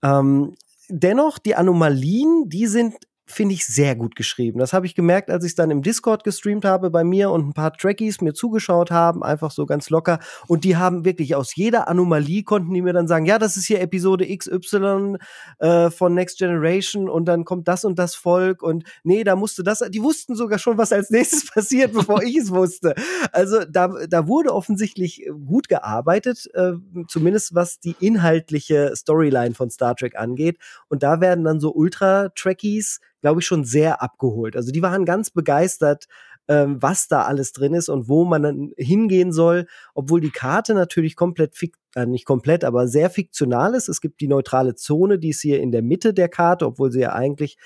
Ähm, dennoch, die Anomalien, die sind finde ich sehr gut geschrieben. Das habe ich gemerkt, als ich es dann im Discord gestreamt habe bei mir und ein paar Trekkies mir zugeschaut haben, einfach so ganz locker. Und die haben wirklich aus jeder Anomalie konnten die mir dann sagen, ja, das ist hier Episode XY äh, von Next Generation und dann kommt das und das Volk und nee, da musste das. Die wussten sogar schon, was als nächstes <laughs> passiert, bevor ich es wusste. Also da, da wurde offensichtlich gut gearbeitet, äh, zumindest was die inhaltliche Storyline von Star Trek angeht. Und da werden dann so Ultra-Trekkies glaube ich, schon sehr abgeholt. Also die waren ganz begeistert, ähm, was da alles drin ist und wo man dann hingehen soll, obwohl die Karte natürlich komplett fik äh, nicht komplett, aber sehr fiktional ist. Es gibt die neutrale Zone, die ist hier in der Mitte der Karte, obwohl sie ja eigentlich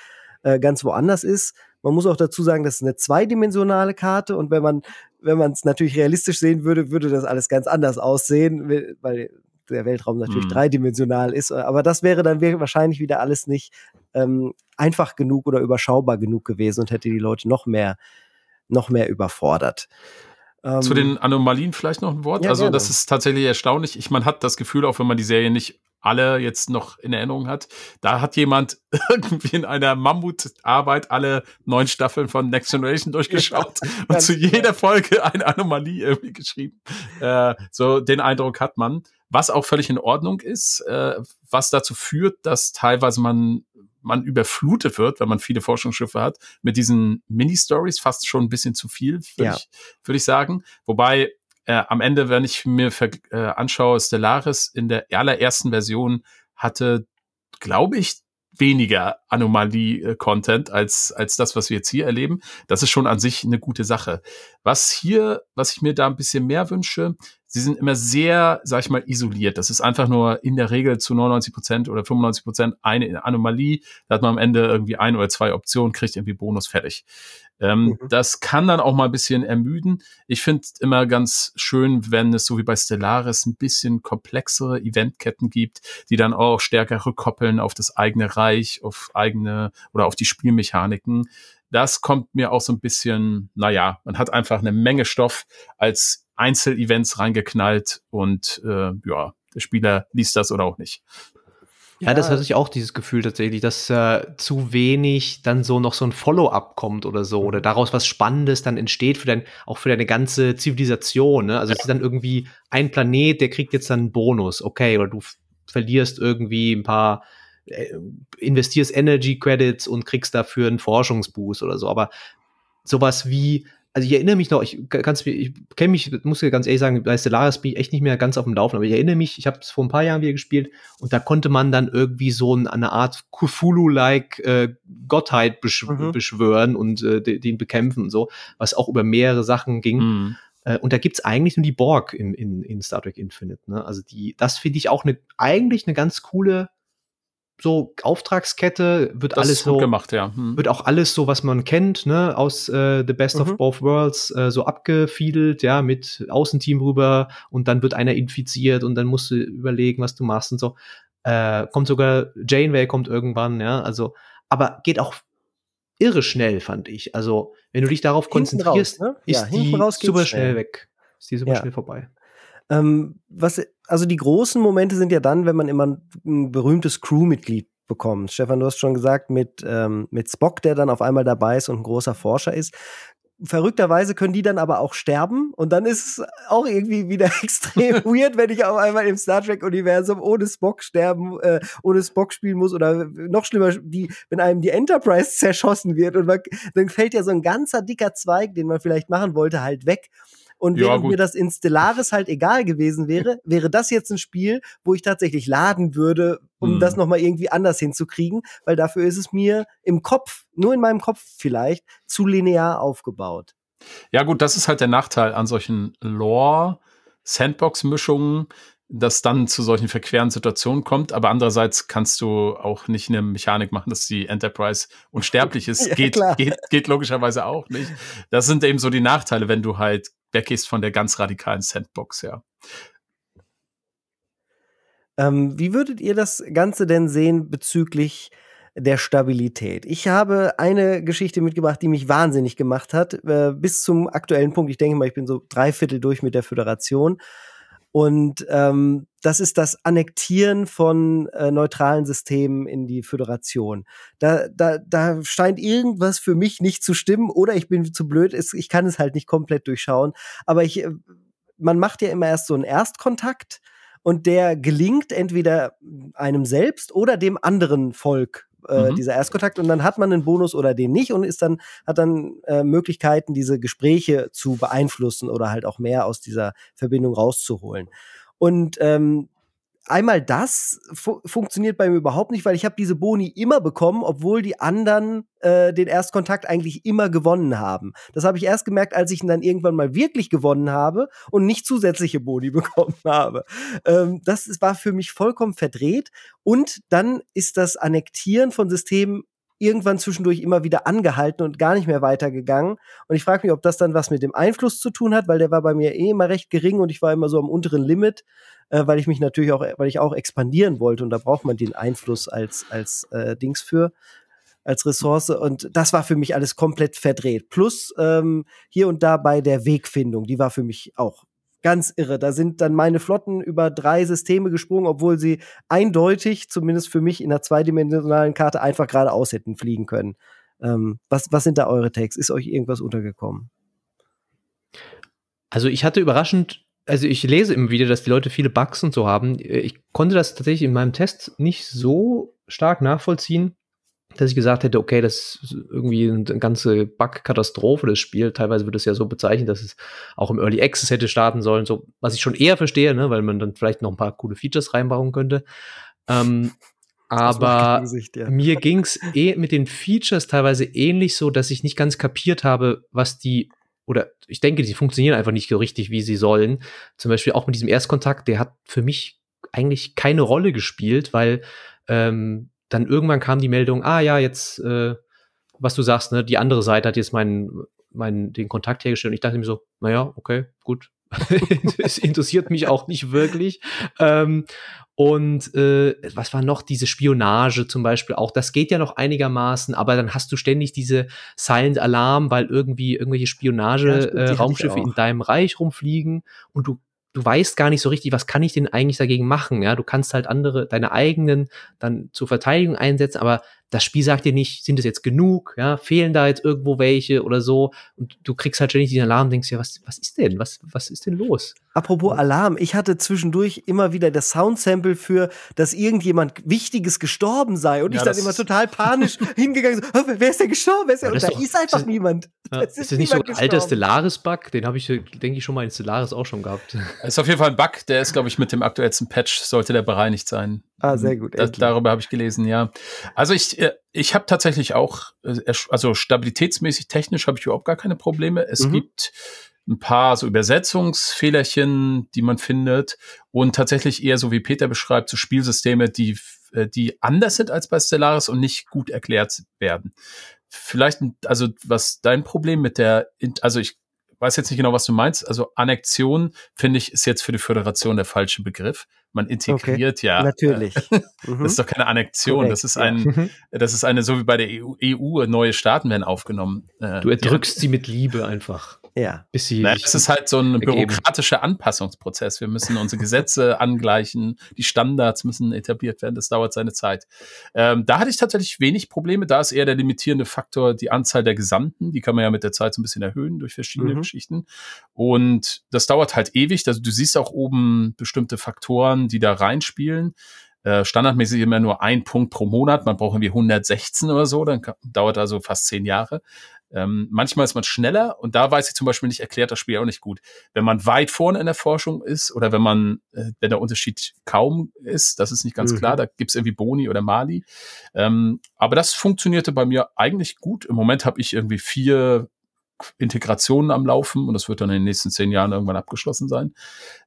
äh, ganz woanders ist. Man muss auch dazu sagen, das ist eine zweidimensionale Karte und wenn man wenn man es natürlich realistisch sehen würde, würde das alles ganz anders aussehen, weil der Weltraum natürlich mhm. dreidimensional ist. Aber das wäre dann wahrscheinlich wieder alles nicht ähm, einfach genug oder überschaubar genug gewesen und hätte die Leute noch mehr, noch mehr überfordert. Zu den ähm, Anomalien vielleicht noch ein Wort. Ja, also, gerne. das ist tatsächlich erstaunlich. Ich, man hat das Gefühl, auch wenn man die Serie nicht alle jetzt noch in Erinnerung hat. Da hat jemand <laughs> irgendwie in einer Mammutarbeit alle neun Staffeln von Next Generation durchgeschaut ja, und zu jeder Folge eine Anomalie irgendwie geschrieben. Äh, so den Eindruck hat man, was auch völlig in Ordnung ist, äh, was dazu führt, dass teilweise man man überflutet wird, wenn man viele Forschungsschiffe hat, mit diesen Mini-Stories, fast schon ein bisschen zu viel, würde ja. ich, würd ich sagen. Wobei äh, am Ende, wenn ich mir äh, anschaue, Stellaris in der allerersten Version hatte, glaube ich, weniger Anomalie-Content als, als das, was wir jetzt hier erleben. Das ist schon an sich eine gute Sache. Was hier, was ich mir da ein bisschen mehr wünsche, sie sind immer sehr, sag ich mal, isoliert. Das ist einfach nur in der Regel zu 99 Prozent oder 95 Prozent eine Anomalie. Da hat man am Ende irgendwie ein oder zwei Optionen, kriegt irgendwie Bonus fertig. Ähm, mhm. Das kann dann auch mal ein bisschen ermüden. Ich finde immer ganz schön, wenn es so wie bei Stellaris ein bisschen komplexere Eventketten gibt, die dann auch stärker rückkoppeln auf das eigene Reich, auf eigene oder auf die Spielmechaniken. Das kommt mir auch so ein bisschen, naja, man hat einfach eine Menge Stoff als Einzelevents reingeknallt und äh, ja, der Spieler liest das oder auch nicht. Ja, das hatte ich auch dieses Gefühl tatsächlich, dass äh, zu wenig dann so noch so ein Follow-up kommt oder so oder mhm. daraus was Spannendes dann entsteht für dein, auch für deine ganze Zivilisation. Ne? Also es ist dann irgendwie ein Planet, der kriegt jetzt dann einen Bonus, okay, oder du verlierst irgendwie ein paar, äh, investierst Energy Credits und kriegst dafür einen Forschungsboost oder so. Aber sowas wie also ich erinnere mich noch, ich kann's ich kenne mich, muss ja ganz ehrlich sagen, bei Stellaris bin ich echt nicht mehr ganz auf dem Laufen, aber ich erinnere mich, ich habe es vor ein paar Jahren wieder gespielt und da konnte man dann irgendwie so ein, eine Art Cthulhu-like äh, Gottheit besch mhm. beschwören und äh, den bekämpfen und so, was auch über mehrere Sachen ging. Mhm. Äh, und da gibt's eigentlich nur die Borg in, in, in Star Trek Infinite. Ne? Also die, das finde ich auch eine, eigentlich eine ganz coole so Auftragskette wird das alles so gemacht, ja. Hm. Wird auch alles so, was man kennt, ne, aus äh, The Best mhm. of Both Worlds äh, so abgefiedelt, ja, mit Außenteam rüber und dann wird einer infiziert und dann musst du überlegen, was du machst und so. Äh, kommt sogar Janeway kommt irgendwann, ja, also aber geht auch irre schnell, fand ich. Also, wenn du dich darauf hinten konzentrierst, raus, ne? ist ja, die super schnell weg. Ist die super ja. schnell vorbei. Ähm, was, also die großen Momente sind ja dann, wenn man immer ein berühmtes Crewmitglied bekommt. Stefan, du hast schon gesagt, mit, ähm, mit Spock, der dann auf einmal dabei ist und ein großer Forscher ist. Verrückterweise können die dann aber auch sterben und dann ist es auch irgendwie wieder <laughs> extrem <laughs> weird, wenn ich auf einmal im Star Trek-Universum ohne Spock sterben, äh, ohne Spock spielen muss oder noch schlimmer, die, wenn einem die Enterprise zerschossen wird und man, dann fällt ja so ein ganzer dicker Zweig, den man vielleicht machen wollte, halt weg. Und während ja, mir das in Stellaris halt egal gewesen wäre, wäre das jetzt ein Spiel, wo ich tatsächlich laden würde, um hm. das nochmal irgendwie anders hinzukriegen, weil dafür ist es mir im Kopf, nur in meinem Kopf vielleicht, zu linear aufgebaut. Ja, gut, das ist halt der Nachteil an solchen Lore-Sandbox-Mischungen, dass dann zu solchen verqueren Situationen kommt. Aber andererseits kannst du auch nicht eine Mechanik machen, dass die Enterprise unsterblich ist. <laughs> ja, geht, geht, geht logischerweise auch nicht. Das sind eben so die Nachteile, wenn du halt weggehst von der ganz radikalen Sandbox, ja. Ähm, wie würdet ihr das Ganze denn sehen bezüglich der Stabilität? Ich habe eine Geschichte mitgebracht, die mich wahnsinnig gemacht hat, äh, bis zum aktuellen Punkt. Ich denke mal, ich bin so dreiviertel durch mit der Föderation. Und ähm, das ist das Annektieren von äh, neutralen Systemen in die Föderation. Da, da, da scheint irgendwas für mich nicht zu stimmen oder ich bin zu blöd, ich kann es halt nicht komplett durchschauen. Aber ich, äh, man macht ja immer erst so einen Erstkontakt und der gelingt entweder einem selbst oder dem anderen Volk äh, mhm. dieser Erstkontakt und dann hat man einen Bonus oder den nicht und ist dann hat dann äh, Möglichkeiten diese Gespräche zu beeinflussen oder halt auch mehr aus dieser Verbindung rauszuholen. Und ähm, einmal das fu funktioniert bei mir überhaupt nicht, weil ich habe diese Boni immer bekommen, obwohl die anderen äh, den Erstkontakt eigentlich immer gewonnen haben. Das habe ich erst gemerkt, als ich ihn dann irgendwann mal wirklich gewonnen habe und nicht zusätzliche Boni <laughs> bekommen habe. Ähm, das war für mich vollkommen verdreht. Und dann ist das Annektieren von Systemen irgendwann zwischendurch immer wieder angehalten und gar nicht mehr weitergegangen. Und ich frage mich, ob das dann was mit dem Einfluss zu tun hat, weil der war bei mir eh immer recht gering und ich war immer so am unteren Limit, äh, weil ich mich natürlich auch, weil ich auch expandieren wollte und da braucht man den Einfluss als, als äh, Dings für als Ressource und das war für mich alles komplett verdreht. Plus ähm, hier und da bei der Wegfindung, die war für mich auch ganz irre. Da sind dann meine Flotten über drei Systeme gesprungen, obwohl sie eindeutig, zumindest für mich in der zweidimensionalen Karte, einfach geradeaus hätten fliegen können. Ähm, was, was sind da eure Takes? Ist euch irgendwas untergekommen? Also ich hatte überraschend, also ich lese immer wieder, dass die Leute viele Bugs und so haben. Ich konnte das tatsächlich in meinem Test nicht so stark nachvollziehen. dass ich gesagt hätte, okay, das ist irgendwie eine ganze Bug-Katastrophe, das Spiel. Teilweise wird es ja so bezeichnet, dass es auch im Early Access hätte starten sollen, so, was ich schon eher verstehe, ne, weil man dann vielleicht noch ein paar coole Features reinbauen könnte. Ähm, aber Gesicht, ja. mir ging's eh mit den Features teilweise ähnlich so, dass ich nicht ganz kapiert habe, was die oder ich denke, die funktionieren einfach nicht so richtig, wie sie sollen. Zum Beispiel auch mit diesem Erstkontakt, der hat für mich eigentlich keine Rolle gespielt, weil ähm, dann irgendwann kam die Meldung, ah ja, jetzt, äh, was du sagst, ne, die andere Seite hat jetzt meinen, meinen, den Kontakt hergestellt und ich dachte mir so, naja, okay, gut. <laughs> es interessiert mich auch nicht wirklich. Ähm, und äh, was war noch diese Spionage zum Beispiel auch? Das geht ja noch einigermaßen, aber dann hast du ständig diese Silent Alarm, weil irgendwie irgendwelche Spionage-Raumschiffe ja, äh, in deinem Reich rumfliegen und du du weißt gar nicht so richtig, was kann ich denn eigentlich dagegen machen? Ja, du kannst halt andere, deine eigenen dann zur Verteidigung einsetzen, aber das Spiel sagt dir nicht, sind es jetzt genug, ja, fehlen da jetzt irgendwo welche oder so und du kriegst halt ständig diesen Alarm und denkst ja, was, was ist denn, was, was ist denn los? Apropos Alarm, ich hatte zwischendurch immer wieder das Soundsample für, dass irgendjemand Wichtiges gestorben sei und ja, ich dann immer total panisch <laughs> hingegangen so, wer ist denn gestorben? Wer ist denn? Und da doch, ist einfach ist, niemand. Ja, ist, ist das nicht so ein alter Stellaris-Bug? Den habe ich, denke ich, schon mal in Stellaris auch schon gehabt. <laughs> Das ist auf jeden Fall ein Bug, der ist, glaube ich, mit dem aktuellsten Patch sollte der bereinigt sein. Ah, sehr gut. Das, darüber habe ich gelesen, ja. Also ich, äh, ich habe tatsächlich auch, äh, also stabilitätsmäßig, technisch habe ich überhaupt gar keine Probleme. Es mhm. gibt ein paar so Übersetzungsfehlerchen, die man findet und tatsächlich eher so wie Peter beschreibt, so Spielsysteme, die, äh, die anders sind als bei Stellaris und nicht gut erklärt werden. Vielleicht, also was dein Problem mit der, also ich weiß jetzt nicht genau, was du meinst. Also Annexion, finde ich, ist jetzt für die Föderation der falsche Begriff. Man integriert okay. ja. Natürlich. Äh, <laughs> das ist doch keine Annexion. Korrekt, das ist ein, mhm. das ist eine, so wie bei der EU, EU neue Staaten werden aufgenommen. Äh, du erdrückst sie mit Liebe einfach. Ja. Bis sie naja, es ist halt so ein ergeben. bürokratischer Anpassungsprozess. Wir müssen unsere Gesetze <laughs> angleichen, die Standards müssen etabliert werden. Das dauert seine Zeit. Ähm, da hatte ich tatsächlich wenig Probleme. Da ist eher der limitierende Faktor die Anzahl der Gesandten. Die kann man ja mit der Zeit so ein bisschen erhöhen durch verschiedene mhm. Geschichten. Und das dauert halt ewig. Also du siehst auch oben bestimmte Faktoren, die da reinspielen äh, standardmäßig immer nur ein Punkt pro Monat. Man braucht irgendwie 116 oder so, dann dauert also fast zehn Jahre. Ähm, manchmal ist man schneller und da weiß ich zum Beispiel nicht, erklärt das Spiel auch nicht gut. Wenn man weit vorne in der Forschung ist oder wenn man, äh, wenn der Unterschied kaum ist, das ist nicht ganz mhm. klar, da gibt's irgendwie Boni oder Mali. Ähm, aber das funktionierte bei mir eigentlich gut. Im Moment habe ich irgendwie vier Integrationen am Laufen und das wird dann in den nächsten zehn Jahren irgendwann abgeschlossen sein.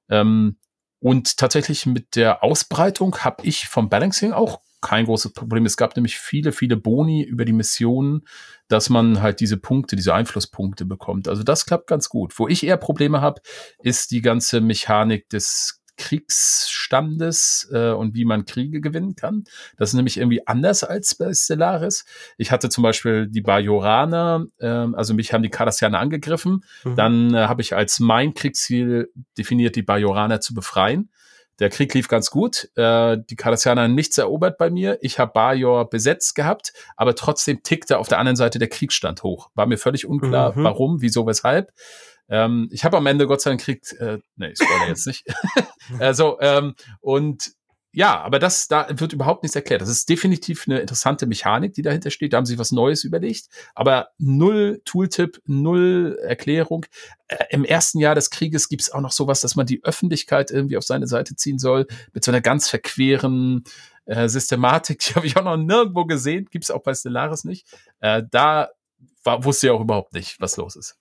Ähm, und tatsächlich mit der Ausbreitung habe ich vom Balancing auch kein großes Problem. Es gab nämlich viele, viele Boni über die Missionen, dass man halt diese Punkte, diese Einflusspunkte bekommt. Also das klappt ganz gut. Wo ich eher Probleme habe, ist die ganze Mechanik des Kriegsstandes äh, und wie man Kriege gewinnen kann. Das ist nämlich irgendwie anders als bei Stellaris. Ich hatte zum Beispiel die Bajoraner, äh, also mich haben die Cardassianer angegriffen. Mhm. Dann äh, habe ich als mein Kriegsziel definiert, die Bajoraner zu befreien. Der Krieg lief ganz gut. Äh, die Cardassianer haben nichts erobert bei mir. Ich habe Bajor besetzt gehabt, aber trotzdem tickte auf der anderen Seite der Kriegsstand hoch. War mir völlig unklar, mhm. warum, wieso, weshalb. Ähm, ich habe am Ende Gott sei Dank Krieg, äh, nee, ich spoilere jetzt nicht. <laughs> also, ähm, und ja, aber das, da wird überhaupt nichts erklärt. Das ist definitiv eine interessante Mechanik, die dahinter steht. Da haben sie was Neues überlegt. Aber null Tooltip, null Erklärung. Äh, Im ersten Jahr des Krieges gibt es auch noch sowas, dass man die Öffentlichkeit irgendwie auf seine Seite ziehen soll, mit so einer ganz verqueren äh, Systematik. <laughs> Die habe ich auch noch nirgendwo gesehen. Gibt es auch bei Stellaris nicht. Äh, da war, wusste ich auch überhaupt nicht, was los ist.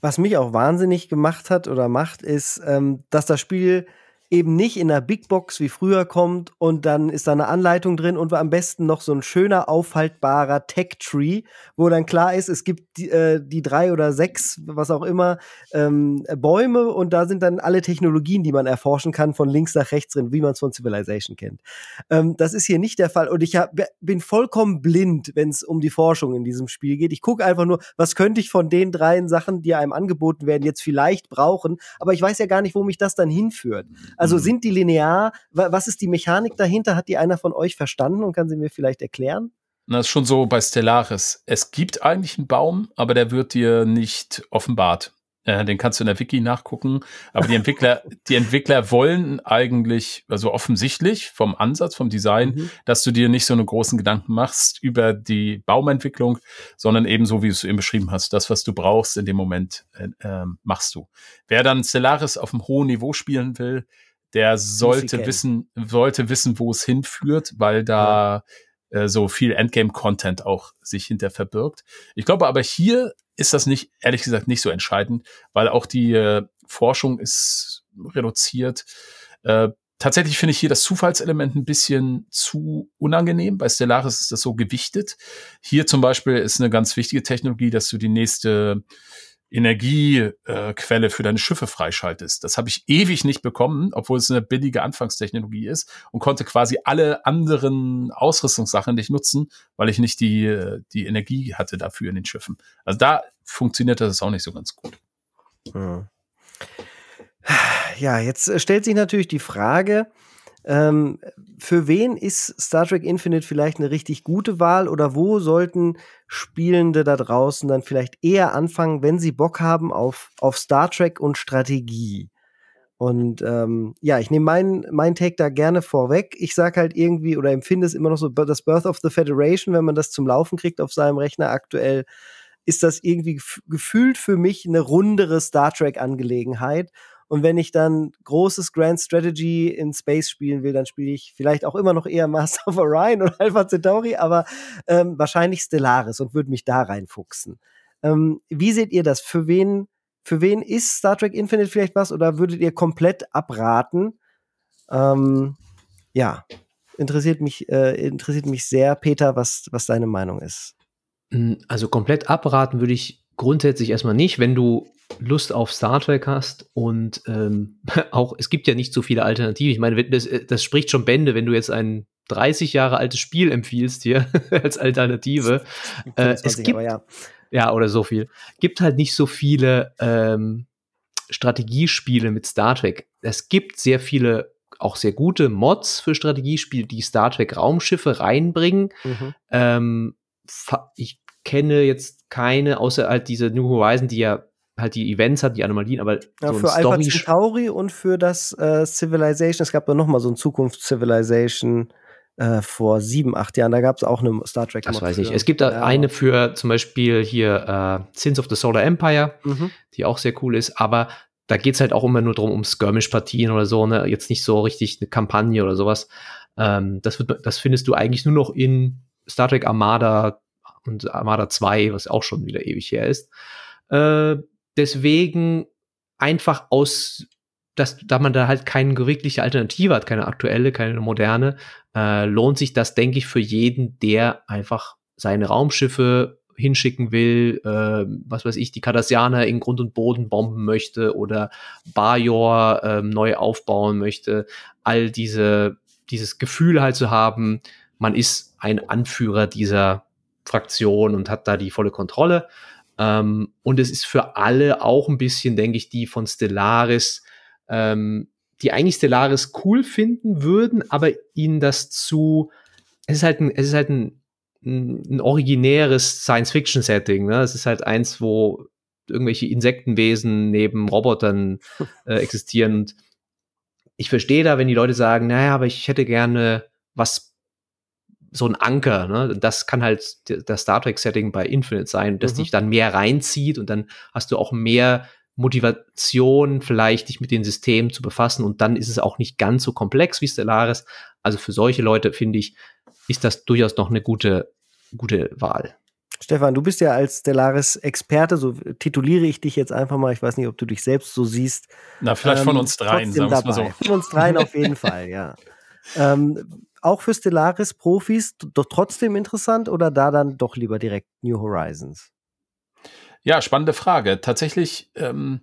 Was mich auch wahnsinnig gemacht hat oder macht, ist, ähm, dass das Spiel eben nicht in der Big Box wie früher kommt und dann ist da eine Anleitung drin und am besten noch so ein schöner aufhaltbarer Tech Tree, wo dann klar ist, es gibt die, äh, die drei oder sechs, was auch immer, ähm, Bäume und da sind dann alle Technologien, die man erforschen kann, von links nach rechts drin, wie man es von Civilization kennt. Ähm, das ist hier nicht der Fall und ich hab, bin vollkommen blind, wenn es um die Forschung in diesem Spiel geht. Ich gucke einfach nur, was könnte ich von den dreien Sachen, die einem angeboten werden, jetzt vielleicht brauchen, aber ich weiß ja gar nicht, wo mich das dann hinführt. Also mhm. sind die linear? Was ist die Mechanik dahinter? Hat die einer von euch verstanden und kann sie mir vielleicht erklären? Das ist schon so bei Stellaris. Es gibt eigentlich einen Baum, aber der wird dir nicht offenbart. Äh, den kannst du in der Wiki nachgucken. Aber die Entwickler, <laughs> die Entwickler wollen eigentlich, also offensichtlich vom Ansatz, vom Design, mhm. dass du dir nicht so eine großen Gedanken machst über die Baumentwicklung, sondern eben so, wie du es eben beschrieben hast, das, was du brauchst in dem Moment, äh, äh, machst du. Wer dann Stellaris auf einem hohen Niveau spielen will, der sollte wissen, sollte wissen, wo es hinführt, weil da ja. äh, so viel Endgame-Content auch sich hinter verbirgt. Ich glaube aber hier ist das nicht, ehrlich gesagt, nicht so entscheidend, weil auch die äh, Forschung ist reduziert. Äh, tatsächlich finde ich hier das Zufallselement ein bisschen zu unangenehm. Bei Stellaris ist das so gewichtet. Hier zum Beispiel ist eine ganz wichtige Technologie, dass du die nächste Energiequelle äh, für deine Schiffe freischaltest. Das habe ich ewig nicht bekommen, obwohl es eine billige Anfangstechnologie ist und konnte quasi alle anderen Ausrüstungssachen nicht nutzen, weil ich nicht die, die Energie hatte dafür in den Schiffen. Also da funktioniert das auch nicht so ganz gut. Ja, jetzt äh, stellt sich natürlich die Frage, ähm, für wen ist Star Trek Infinite vielleicht eine richtig gute Wahl oder wo sollten Spielende da draußen dann vielleicht eher anfangen, wenn sie Bock haben auf, auf Star Trek und Strategie? Und ähm, ja, ich nehme meinen mein Take da gerne vorweg. Ich sage halt irgendwie oder empfinde es immer noch so, das Birth of the Federation, wenn man das zum Laufen kriegt auf seinem Rechner aktuell, ist das irgendwie gefühlt für mich eine rundere Star Trek-Angelegenheit. Und wenn ich dann großes Grand Strategy in Space spielen will, dann spiele ich vielleicht auch immer noch eher <laughs> Master of Orion oder Alpha Centauri, aber ähm, wahrscheinlich Stellaris und würde mich da reinfuchsen. Ähm, wie seht ihr das? Für wen, für wen ist Star Trek Infinite vielleicht was oder würdet ihr komplett abraten? Ähm, ja, interessiert mich, äh, interessiert mich sehr, Peter, was, was deine Meinung ist. Hm, also komplett abraten würde ich grundsätzlich erstmal nicht, wenn du Lust auf Star Trek hast und ähm, <laughs> auch, es gibt ja nicht so viele Alternativen. Ich meine, das, äh, das spricht schon Bände, wenn du jetzt ein 30 Jahre altes Spiel empfiehlst hier <laughs> als Alternative. Äh, es gibt, ja. ja. oder so viel. Gibt halt nicht so viele ähm, Strategiespiele mit Star Trek. Es gibt sehr viele auch sehr gute Mods für Strategiespiele, die Star Trek Raumschiffe reinbringen. Mhm. Ähm, ich kenne jetzt keine, außer halt diese New Horizon, die ja halt die Events hat, die Anomalien, aber ja, so für Alpha Centauri und für das äh, Civilization, es gab ja noch mal so ein Zukunfts-Civilization äh, vor sieben, acht Jahren, da gab es auch eine Star Trek. Das weiß ich. Es gibt da ja. eine für zum Beispiel hier äh, Sins of the Solar Empire, mhm. die auch sehr cool ist, aber da geht es halt auch immer nur darum, um Skirmish-Partien oder so, ne? Jetzt nicht so richtig eine Kampagne oder sowas. Ähm, das, wird, das findest du eigentlich nur noch in Star Trek Armada und Armada 2, was auch schon wieder ewig her ist. Äh, deswegen einfach aus, dass, da man da halt keine wirkliche Alternative hat, keine aktuelle, keine moderne, äh, lohnt sich das, denke ich, für jeden, der einfach seine Raumschiffe hinschicken will, äh, was weiß ich, die Cardassianer in Grund und Boden bomben möchte oder Bajor äh, neu aufbauen möchte, all diese, dieses Gefühl halt zu haben, man ist ein Anführer dieser Fraktion und hat da die volle Kontrolle. Ähm, und es ist für alle auch ein bisschen, denke ich, die von Stellaris, ähm, die eigentlich Stellaris cool finden würden, aber ihnen das zu, es ist halt ein, es ist halt ein, ein originäres Science-Fiction-Setting. Ne? Es ist halt eins, wo irgendwelche Insektenwesen neben Robotern <laughs> äh, existieren. Und ich verstehe da, wenn die Leute sagen, naja, aber ich hätte gerne was so ein Anker, ne? Das kann halt das Star Trek-Setting bei Infinite sein, das mhm. dich dann mehr reinzieht und dann hast du auch mehr Motivation, vielleicht dich mit den Systemen zu befassen und dann ist es auch nicht ganz so komplex wie Stellaris. Also für solche Leute, finde ich, ist das durchaus noch eine gute, gute Wahl. Stefan, du bist ja als Stellaris-Experte, so tituliere ich dich jetzt einfach mal. Ich weiß nicht, ob du dich selbst so siehst. Na, vielleicht ähm, von uns dreien, sagen wir mal so. Von uns dreien auf jeden Fall, ja. <laughs> Ähm, auch für Stellaris-Profis doch trotzdem interessant oder da dann doch lieber direkt New Horizons? Ja, spannende Frage. Tatsächlich ähm,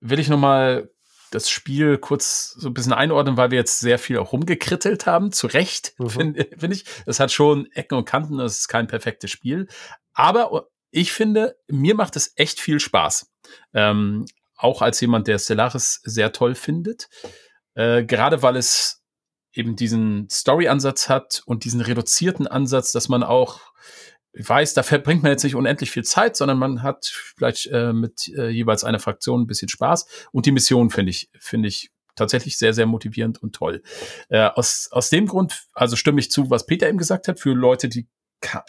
will ich noch mal das Spiel kurz so ein bisschen einordnen, weil wir jetzt sehr viel auch rumgekrittelt haben. Zu Recht, mhm. <laughs> finde find ich. Es hat schon Ecken und Kanten, es ist kein perfektes Spiel. Aber ich finde, mir macht es echt viel Spaß. Ähm, auch als jemand, der Stellaris sehr toll findet. Äh, gerade weil es eben diesen Story-Ansatz hat und diesen reduzierten Ansatz, dass man auch weiß, da verbringt man jetzt nicht unendlich viel Zeit, sondern man hat vielleicht äh, mit äh, jeweils einer Fraktion ein bisschen Spaß. Und die Mission finde ich, finde ich tatsächlich sehr, sehr motivierend und toll. Äh, aus, aus dem Grund, also stimme ich zu, was Peter eben gesagt hat, für Leute, die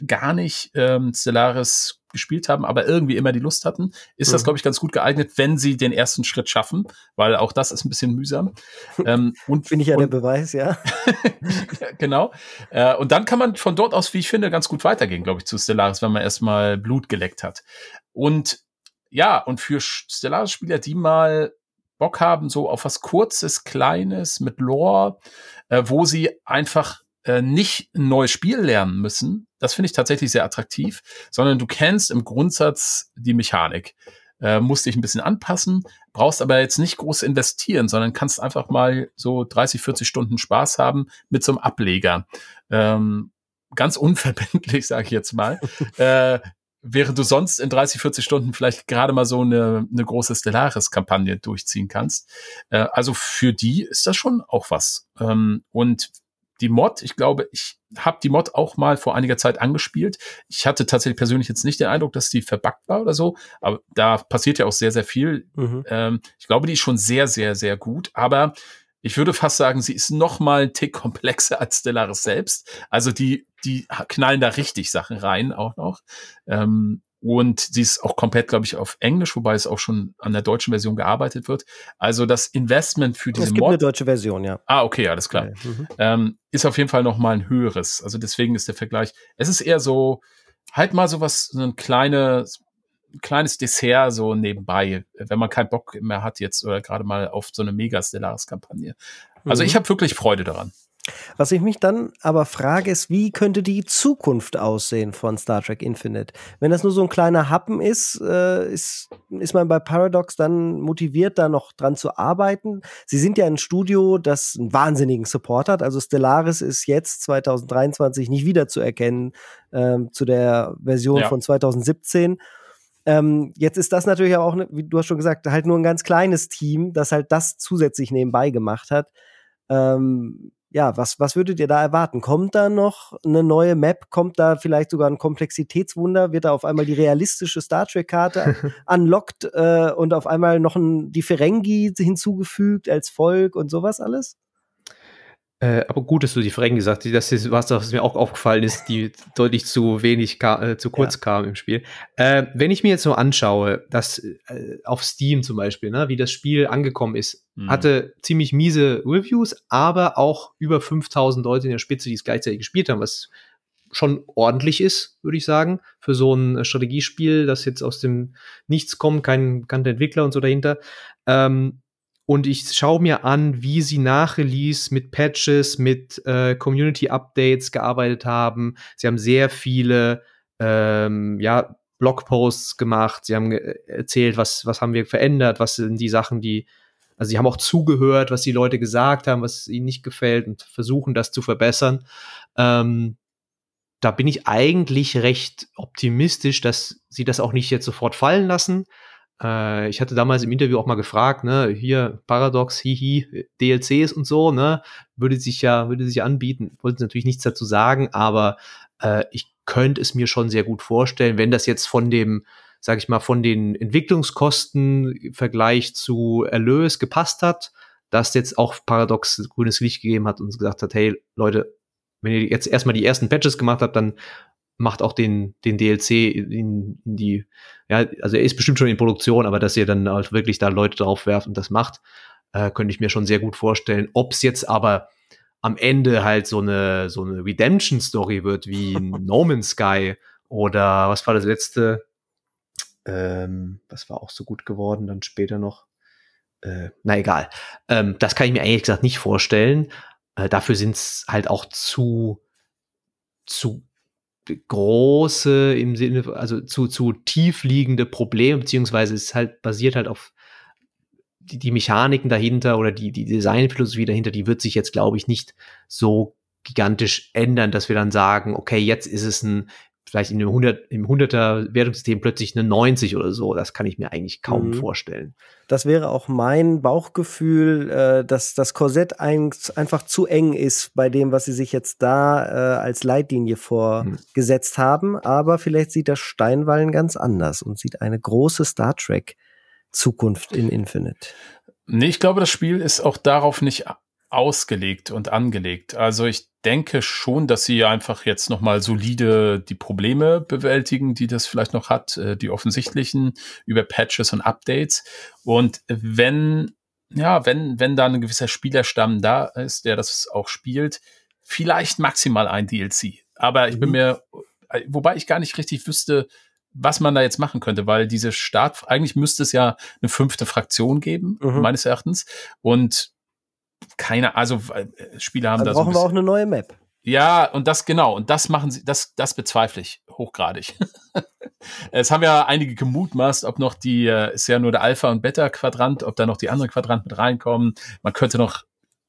gar nicht ähm, Stellaris gespielt haben, aber irgendwie immer die Lust hatten, ist mhm. das, glaube ich, ganz gut geeignet, wenn sie den ersten Schritt schaffen, weil auch das ist ein bisschen mühsam. <laughs> ähm, und Finde ich ja und, der Beweis, ja. <laughs> genau. Äh, und dann kann man von dort aus, wie ich finde, ganz gut weitergehen, glaube ich, zu Stellaris, wenn man erstmal Blut geleckt hat. Und ja, und für Stellaris-Spieler, die mal Bock haben, so auf was Kurzes, Kleines mit Lore, äh, wo sie einfach äh, nicht ein neues Spiel lernen müssen, das finde ich tatsächlich sehr attraktiv, sondern du kennst im Grundsatz die Mechanik. Äh, musst dich ein bisschen anpassen, brauchst aber jetzt nicht groß investieren, sondern kannst einfach mal so 30, 40 Stunden Spaß haben mit so einem Ableger. Ähm, ganz unverbindlich, <laughs> sage ich jetzt mal. <laughs> äh, während du sonst in 30, 40 Stunden vielleicht gerade mal so eine, eine große Stellaris-Kampagne durchziehen kannst. Äh, also für die ist das schon auch was. Ähm, und die Mod, ich glaube, ich habe die Mod auch mal vor einiger Zeit angespielt. Ich hatte tatsächlich persönlich jetzt nicht den Eindruck, dass die verbuggt war oder so, aber da passiert ja auch sehr, sehr viel. Mhm. Ähm, ich glaube, die ist schon sehr, sehr, sehr gut, aber ich würde fast sagen, sie ist noch mal ein Tick <laughs> komplexer als Stellaris selbst. Also die, die knallen da richtig Sachen rein auch noch. Ähm, und sie ist auch komplett, glaube ich, auf Englisch, wobei es auch schon an der deutschen Version gearbeitet wird. Also das Investment für diese es gibt Mod. eine deutsche Version, ja. Ah, okay, alles klar. Ja, mhm. ähm, ist auf jeden Fall noch mal ein höheres. Also deswegen ist der Vergleich. Es ist eher so, halt mal so was, so ein kleines, kleines Dessert so nebenbei, wenn man keinen Bock mehr hat jetzt oder gerade mal auf so eine Mega-Stellaris-Kampagne. Also mhm. ich habe wirklich Freude daran. Was ich mich dann aber frage, ist, wie könnte die Zukunft aussehen von Star Trek Infinite? Wenn das nur so ein kleiner Happen ist, äh, ist, ist man bei Paradox dann motiviert, da noch dran zu arbeiten? Sie sind ja ein Studio, das einen wahnsinnigen Support hat. Also Stellaris ist jetzt 2023 nicht wiederzuerkennen äh, zu der Version ja. von 2017. Ähm, jetzt ist das natürlich auch, ne, wie du hast schon gesagt, halt nur ein ganz kleines Team, das halt das zusätzlich nebenbei gemacht hat. Ähm, ja, was, was würdet ihr da erwarten? Kommt da noch eine neue Map? Kommt da vielleicht sogar ein Komplexitätswunder? Wird da auf einmal die realistische Star Trek-Karte <laughs> unlocked äh, und auf einmal noch ein, die Ferengi hinzugefügt als Volk und sowas alles? Äh, aber gut, dass du die Ferengi gesagt hast. Das ist was, was mir auch aufgefallen ist, die deutlich zu wenig, äh, zu kurz ja. kam im Spiel. Äh, wenn ich mir jetzt so anschaue, dass äh, auf Steam zum Beispiel, ne, wie das Spiel angekommen ist, mhm. hatte ziemlich miese Reviews, aber auch über 5000 Leute in der Spitze, die es gleichzeitig gespielt haben, was schon ordentlich ist, würde ich sagen, für so ein Strategiespiel, das jetzt aus dem Nichts kommt, kein bekannter Entwickler und so dahinter. Ähm, und ich schaue mir an, wie sie nach Release mit Patches, mit äh, Community-Updates gearbeitet haben. Sie haben sehr viele ähm, ja, Blogposts gemacht. Sie haben erzählt, was, was haben wir verändert, was sind die Sachen, die, also sie haben auch zugehört, was die Leute gesagt haben, was ihnen nicht gefällt und versuchen, das zu verbessern. Ähm, da bin ich eigentlich recht optimistisch, dass sie das auch nicht jetzt sofort fallen lassen, äh, ich hatte damals im Interview auch mal gefragt, ne, hier Paradox, hihi, DLCs und so, ne, würde sich ja, würde sich anbieten. Wollte natürlich nichts dazu sagen, aber äh, ich könnte es mir schon sehr gut vorstellen, wenn das jetzt von dem, sag ich mal, von den Entwicklungskosten im Vergleich zu Erlös gepasst hat, dass jetzt auch Paradox grünes Licht gegeben hat und gesagt hat, hey Leute, wenn ihr jetzt erstmal die ersten Patches gemacht habt, dann macht auch den, den DLC in, in, die, ja, also er ist bestimmt schon in Produktion, aber dass ihr dann halt wirklich da Leute drauf werft und das macht, äh, könnte ich mir schon sehr gut vorstellen. Ob es jetzt aber am Ende halt so eine, so eine Redemption-Story wird wie <laughs> No Man's Sky oder was war das letzte? Ähm, was war auch so gut geworden, dann später noch. Äh, na egal. Ähm, das kann ich mir eigentlich gesagt nicht vorstellen. Äh, dafür sind es halt auch zu, zu große im Sinne, also zu, zu tief liegende Probleme, beziehungsweise es halt basiert halt auf die, die Mechaniken dahinter oder die, die Designphilosophie dahinter, die wird sich jetzt, glaube ich, nicht so gigantisch ändern, dass wir dann sagen, okay, jetzt ist es ein vielleicht in einem 100, im 100er Wertungssystem plötzlich eine 90 oder so. Das kann ich mir eigentlich kaum mhm. vorstellen. Das wäre auch mein Bauchgefühl, äh, dass das Korsett ein, einfach zu eng ist bei dem, was sie sich jetzt da äh, als Leitlinie vorgesetzt mhm. haben. Aber vielleicht sieht das Steinwallen ganz anders und sieht eine große Star Trek Zukunft in Infinite. Nee, ich glaube, das Spiel ist auch darauf nicht ausgelegt und angelegt. Also ich denke schon, dass sie einfach jetzt nochmal solide die Probleme bewältigen, die das vielleicht noch hat, äh, die offensichtlichen über Patches und Updates. Und wenn, ja, wenn, wenn da ein gewisser Spielerstamm da ist, der das auch spielt, vielleicht maximal ein DLC. Aber ich bin mhm. mir, äh, wobei ich gar nicht richtig wüsste, was man da jetzt machen könnte, weil diese Start, eigentlich müsste es ja eine fünfte Fraktion geben, mhm. meines Erachtens. Und keine, also äh, Spieler haben Dann da brauchen so wir auch eine neue Map. Ja, und das genau, und das machen sie, das, das bezweifle ich hochgradig. <laughs> es haben ja einige gemutmaßt, ob noch die, äh, ist ja nur der Alpha- und Beta-Quadrant, ob da noch die anderen Quadranten mit reinkommen. Man könnte noch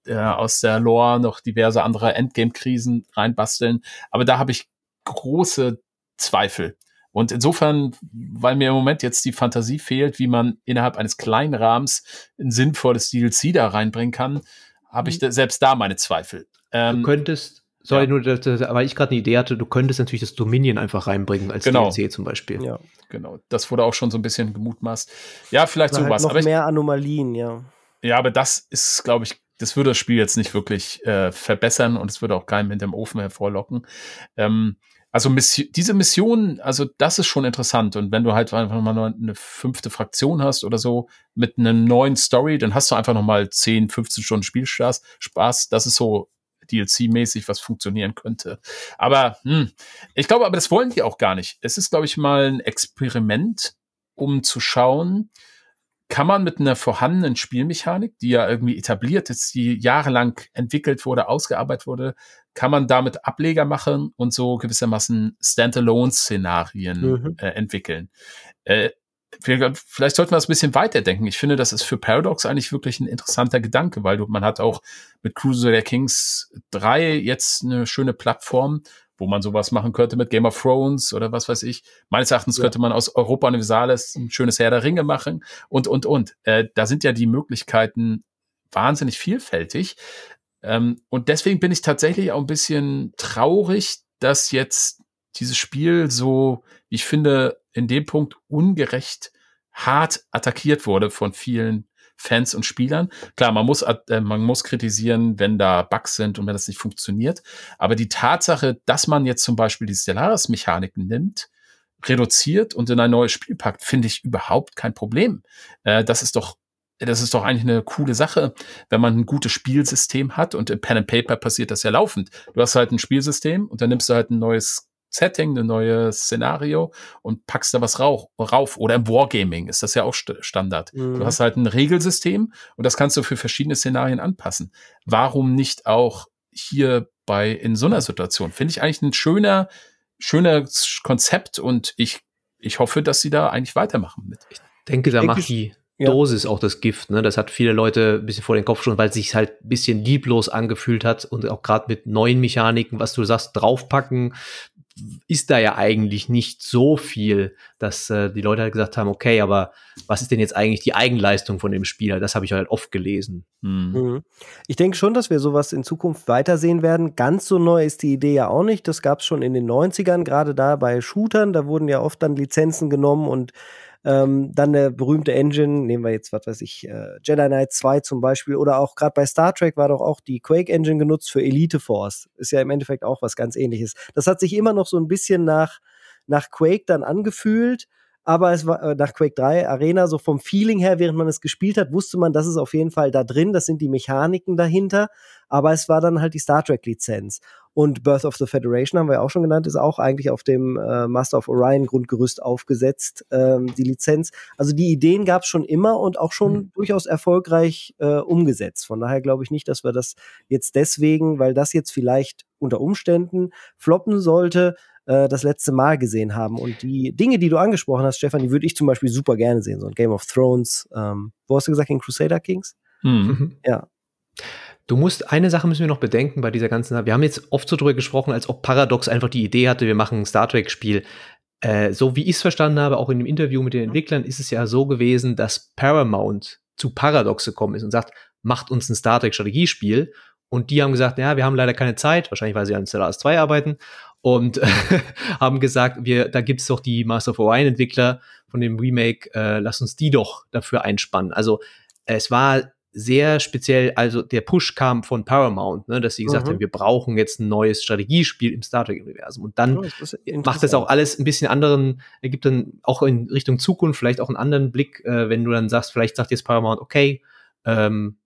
äh, aus der Lore noch diverse andere Endgame-Krisen reinbasteln. Aber da habe ich große Zweifel. Und insofern, weil mir im Moment jetzt die Fantasie fehlt, wie man innerhalb eines kleinen Rahmens ein sinnvolles DLC da reinbringen kann, habe ich mhm. da, selbst da meine Zweifel. Ähm, du könntest, sorry, ja. nur, dass, weil ich gerade eine Idee hatte, du könntest natürlich das Dominion einfach reinbringen als genau. DLC zum Beispiel. Ja. Genau, das wurde auch schon so ein bisschen gemutmaßt. Ja, vielleicht Oder sowas. Halt noch aber mehr Anomalien, ja. Ja, aber das ist, glaube ich, das würde das Spiel jetzt nicht wirklich äh, verbessern und es würde auch keinem hinterm Ofen hervorlocken. Ähm, also Mission, diese Mission, also das ist schon interessant. Und wenn du halt einfach mal eine fünfte Fraktion hast oder so mit einer neuen Story, dann hast du einfach noch mal 10, 15 Stunden Spielspaß. Spaß. Das ist so DLC-mäßig, was funktionieren könnte. Aber hm, ich glaube, aber das wollen die auch gar nicht. Es ist, glaube ich, mal ein Experiment, um zu schauen, kann man mit einer vorhandenen Spielmechanik, die ja irgendwie etabliert ist, die jahrelang entwickelt wurde, ausgearbeitet wurde, kann man damit Ableger machen und so gewissermaßen Standalone-Szenarien mhm. äh, entwickeln. Äh, vielleicht sollten wir das ein bisschen weiterdenken. Ich finde, das ist für Paradox eigentlich wirklich ein interessanter Gedanke, weil du, man hat auch mit Cruiser der Kings 3 jetzt eine schöne Plattform, wo man sowas machen könnte mit Game of Thrones oder was weiß ich. Meines Erachtens ja. könnte man aus Europa Universalis ein schönes Herr der Ringe machen und, und, und. Äh, da sind ja die Möglichkeiten wahnsinnig vielfältig. Ähm, und deswegen bin ich tatsächlich auch ein bisschen traurig, dass jetzt dieses Spiel so, ich finde, in dem Punkt ungerecht hart attackiert wurde von vielen Fans und Spielern. Klar, man muss, äh, man muss kritisieren, wenn da Bugs sind und wenn das nicht funktioniert. Aber die Tatsache, dass man jetzt zum Beispiel die Stellaris-Mechaniken nimmt, reduziert und in ein neues Spiel packt, finde ich überhaupt kein Problem. Äh, das ist doch das ist doch eigentlich eine coole Sache, wenn man ein gutes Spielsystem hat und im Pen and Paper passiert das ja laufend. Du hast halt ein Spielsystem und dann nimmst du halt ein neues Setting, ein neues Szenario und packst da was rauch, rauf. Oder im Wargaming ist das ja auch St Standard. Mhm. Du hast halt ein Regelsystem und das kannst du für verschiedene Szenarien anpassen. Warum nicht auch hier bei in so einer Situation? Finde ich eigentlich ein schöner, schöner Konzept und ich, ich hoffe, dass sie da eigentlich weitermachen mit. Ich denke, da macht die ja. Dosis auch das Gift. Ne? Das hat viele Leute ein bisschen vor den Kopf schon, weil es sich halt ein bisschen lieblos angefühlt hat und auch gerade mit neuen Mechaniken, was du sagst, draufpacken, ist da ja eigentlich nicht so viel, dass äh, die Leute halt gesagt haben, okay, aber was ist denn jetzt eigentlich die Eigenleistung von dem Spieler? Das habe ich halt oft gelesen. Mhm. mhm. Ich denke schon, dass wir sowas in Zukunft weitersehen werden. Ganz so neu ist die Idee ja auch nicht. Das gab es schon in den 90ern, gerade da bei Shootern. Da wurden ja oft dann Lizenzen genommen und ähm, dann eine berühmte Engine, nehmen wir jetzt, was weiß ich, äh, Jedi Knight 2 zum Beispiel, oder auch gerade bei Star Trek war doch auch die Quake Engine genutzt für Elite Force. Ist ja im Endeffekt auch was ganz ähnliches. Das hat sich immer noch so ein bisschen nach, nach Quake dann angefühlt aber es war äh, nach Quake 3 Arena, so vom Feeling her, während man es gespielt hat, wusste man, das ist auf jeden Fall da drin, das sind die Mechaniken dahinter, aber es war dann halt die Star Trek Lizenz. Und Birth of the Federation haben wir ja auch schon genannt, ist auch eigentlich auf dem äh, Master of Orion Grundgerüst aufgesetzt, ähm, die Lizenz. Also die Ideen gab es schon immer und auch schon mhm. durchaus erfolgreich äh, umgesetzt. Von daher glaube ich nicht, dass wir das jetzt deswegen, weil das jetzt vielleicht unter Umständen floppen sollte, äh, das letzte Mal gesehen haben. Und die Dinge, die du angesprochen hast, Stefan, die würde ich zum Beispiel super gerne sehen. So ein Game of Thrones. Ähm, wo hast du gesagt, in Crusader Kings? Mhm. Ja. Du musst, eine Sache müssen wir noch bedenken bei dieser ganzen, wir haben jetzt oft so drüber gesprochen, als ob Paradox einfach die Idee hatte, wir machen ein Star Trek-Spiel. Äh, so wie ich es verstanden habe, auch in dem Interview mit den Entwicklern, ist es ja so gewesen, dass Paramount zu Paradox gekommen ist und sagt, macht uns ein Star Trek-Strategiespiel. Und die haben gesagt, ja, wir haben leider keine Zeit, wahrscheinlich weil sie an Stellaris 2 arbeiten, und <laughs> haben gesagt, wir, da gibt's doch die Master of Orion-Entwickler von dem Remake, äh, lass uns die doch dafür einspannen. Also es war sehr speziell, also der Push kam von Paramount, ne, dass sie gesagt mhm. haben, wir brauchen jetzt ein neues Strategiespiel im Star Trek-Universum. Und dann oh, macht das auch alles ein bisschen anderen, ergibt dann auch in Richtung Zukunft vielleicht auch einen anderen Blick, äh, wenn du dann sagst, vielleicht sagt jetzt Paramount, okay, ähm,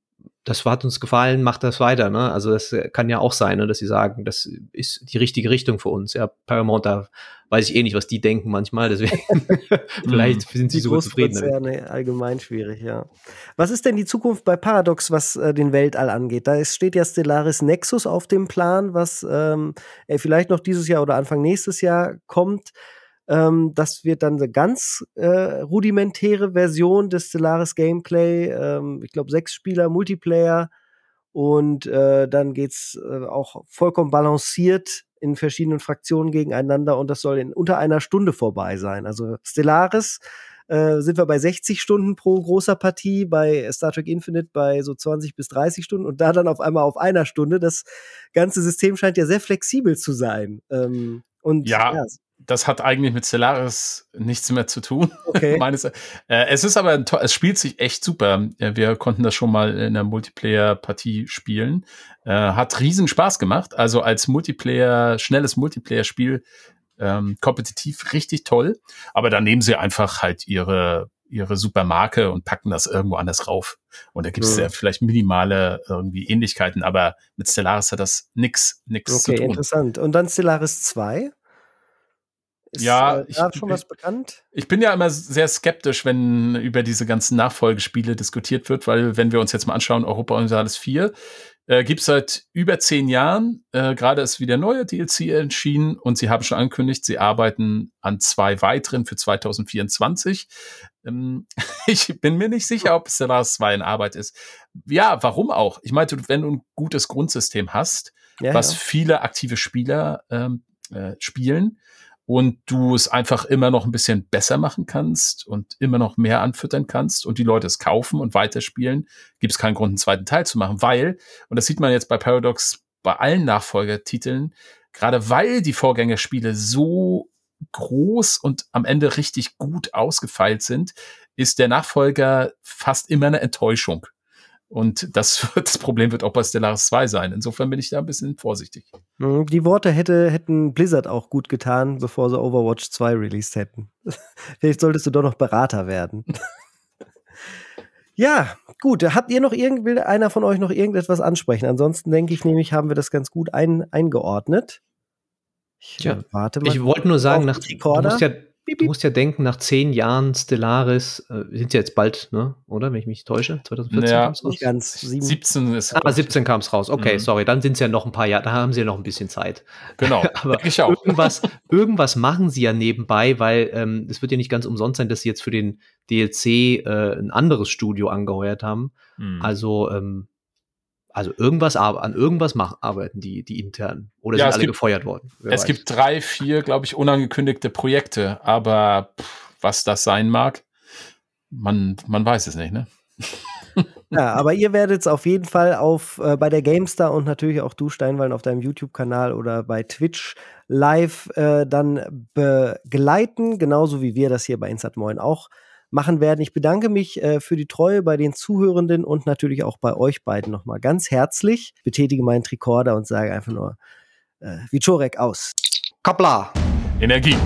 das hat uns gefallen, macht das weiter. Ne? Also das kann ja auch sein, ne, dass sie sagen, das ist die richtige Richtung für uns. Ja, Paramount, da weiß ich eh nicht, was die denken manchmal. Deswegen <laughs> <laughs> vielleicht mhm. sind sie so zufrieden. Damit. Allgemein schwierig, ja. Was ist denn die Zukunft bei Paradox, was äh, den Weltall angeht? Da steht ja Stellaris Nexus auf dem Plan, was ähm, vielleicht noch dieses Jahr oder Anfang nächstes Jahr kommt. Ähm, das wird dann eine ganz äh, rudimentäre Version des Stellaris Gameplay. Ähm, ich glaube, sechs Spieler, Multiplayer. Und äh, dann geht's äh, auch vollkommen balanciert in verschiedenen Fraktionen gegeneinander und das soll in unter einer Stunde vorbei sein. Also Stellaris äh, sind wir bei 60 Stunden pro großer Partie, bei Star Trek Infinite bei so 20 bis 30 Stunden und da dann auf einmal auf einer Stunde. Das ganze System scheint ja sehr flexibel zu sein. Ähm, und ja, ja das hat eigentlich mit Stellaris nichts mehr zu tun. <laughs> Okay. Meines, äh, es ist aber, es spielt sich echt super. Wir konnten das schon mal in einer Multiplayer-Partie spielen. Äh, hat riesen Spaß gemacht. Also als Multiplayer, schnelles Multiplayer-Spiel, ähm, kompetitiv richtig toll. Aber dann nehmen sie einfach halt ihre ihre super Marke und packen das irgendwo anders rauf. Und da gibt es ja. ja vielleicht minimale irgendwie Ähnlichkeiten, aber mit Stellaris hat das nix, nix okay, zu tun. Okay, interessant. Und dann Stellaris 2? Ist ja, äh, ich, schon was bekannt? Ich bin ja immer sehr skeptisch, wenn über diese ganzen Nachfolgespiele diskutiert wird, weil wenn wir uns jetzt mal anschauen, Europa Universalis 4 äh, gibt es seit über zehn Jahren. Äh, Gerade ist wieder neue DLC entschieden und sie haben schon angekündigt, sie arbeiten an zwei weiteren für 2024. Ähm, <laughs> ich bin mir nicht sicher, ob Stellaris 2 in Arbeit ist. Ja, warum auch? Ich meinte, wenn du ein gutes Grundsystem hast, ja, was ja. viele aktive Spieler ähm, äh, spielen, und du es einfach immer noch ein bisschen besser machen kannst und immer noch mehr anfüttern kannst und die Leute es kaufen und weiterspielen, gibt es keinen Grund, einen zweiten Teil zu machen, weil, und das sieht man jetzt bei Paradox bei allen Nachfolgertiteln, gerade weil die Vorgängerspiele so groß und am Ende richtig gut ausgefeilt sind, ist der Nachfolger fast immer eine Enttäuschung. Und das, <laughs> das Problem wird auch bei Stellaris 2 sein. Insofern bin ich da ein bisschen vorsichtig. Mhm, die Worte hätte, hätten Blizzard auch gut getan, bevor sie Overwatch 2 released hätten. <laughs> Vielleicht solltest du doch noch Berater werden. <laughs> ja, gut. Habt ihr noch irgend, will einer von euch noch irgendetwas ansprechen? Ansonsten denke ich nämlich, haben wir das ganz gut ein, eingeordnet. Ich ja, warte mal. Ich wollte nur sagen, nach, du musst ja Du musst ja denken, nach zehn Jahren Stellaris, äh, sind ja jetzt bald, ne? Oder? Wenn ich mich täusche? 2014 ja, kam es raus? Ganz, 17 ist. Ah, 17 kam es raus. Okay, mhm. sorry. Dann sind es ja noch ein paar Jahre, da haben sie ja noch ein bisschen Zeit. Genau. <laughs> Aber ich auch. Irgendwas, irgendwas machen sie ja nebenbei, weil ähm, es wird ja nicht ganz umsonst sein, dass sie jetzt für den DLC äh, ein anderes Studio angeheuert haben. Mhm. Also, ähm, also irgendwas an irgendwas machen, arbeiten die, die intern. Oder ja, sind alle gibt, gefeuert worden? es weiß. gibt drei, vier, glaube ich, unangekündigte Projekte, aber pff, was das sein mag, man, man weiß es nicht, ne? <laughs> Ja, aber ihr werdet es auf jeden Fall auf äh, bei der GameStar und natürlich auch du, Steinwallen, auf deinem YouTube-Kanal oder bei Twitch live äh, dann begleiten, genauso wie wir das hier bei Insat Moin auch machen werden. Ich bedanke mich äh, für die Treue bei den Zuhörenden und natürlich auch bei euch beiden nochmal ganz herzlich. Betätige meinen Tricorder und sage einfach nur äh, Vichorek aus. Kapla. Energie.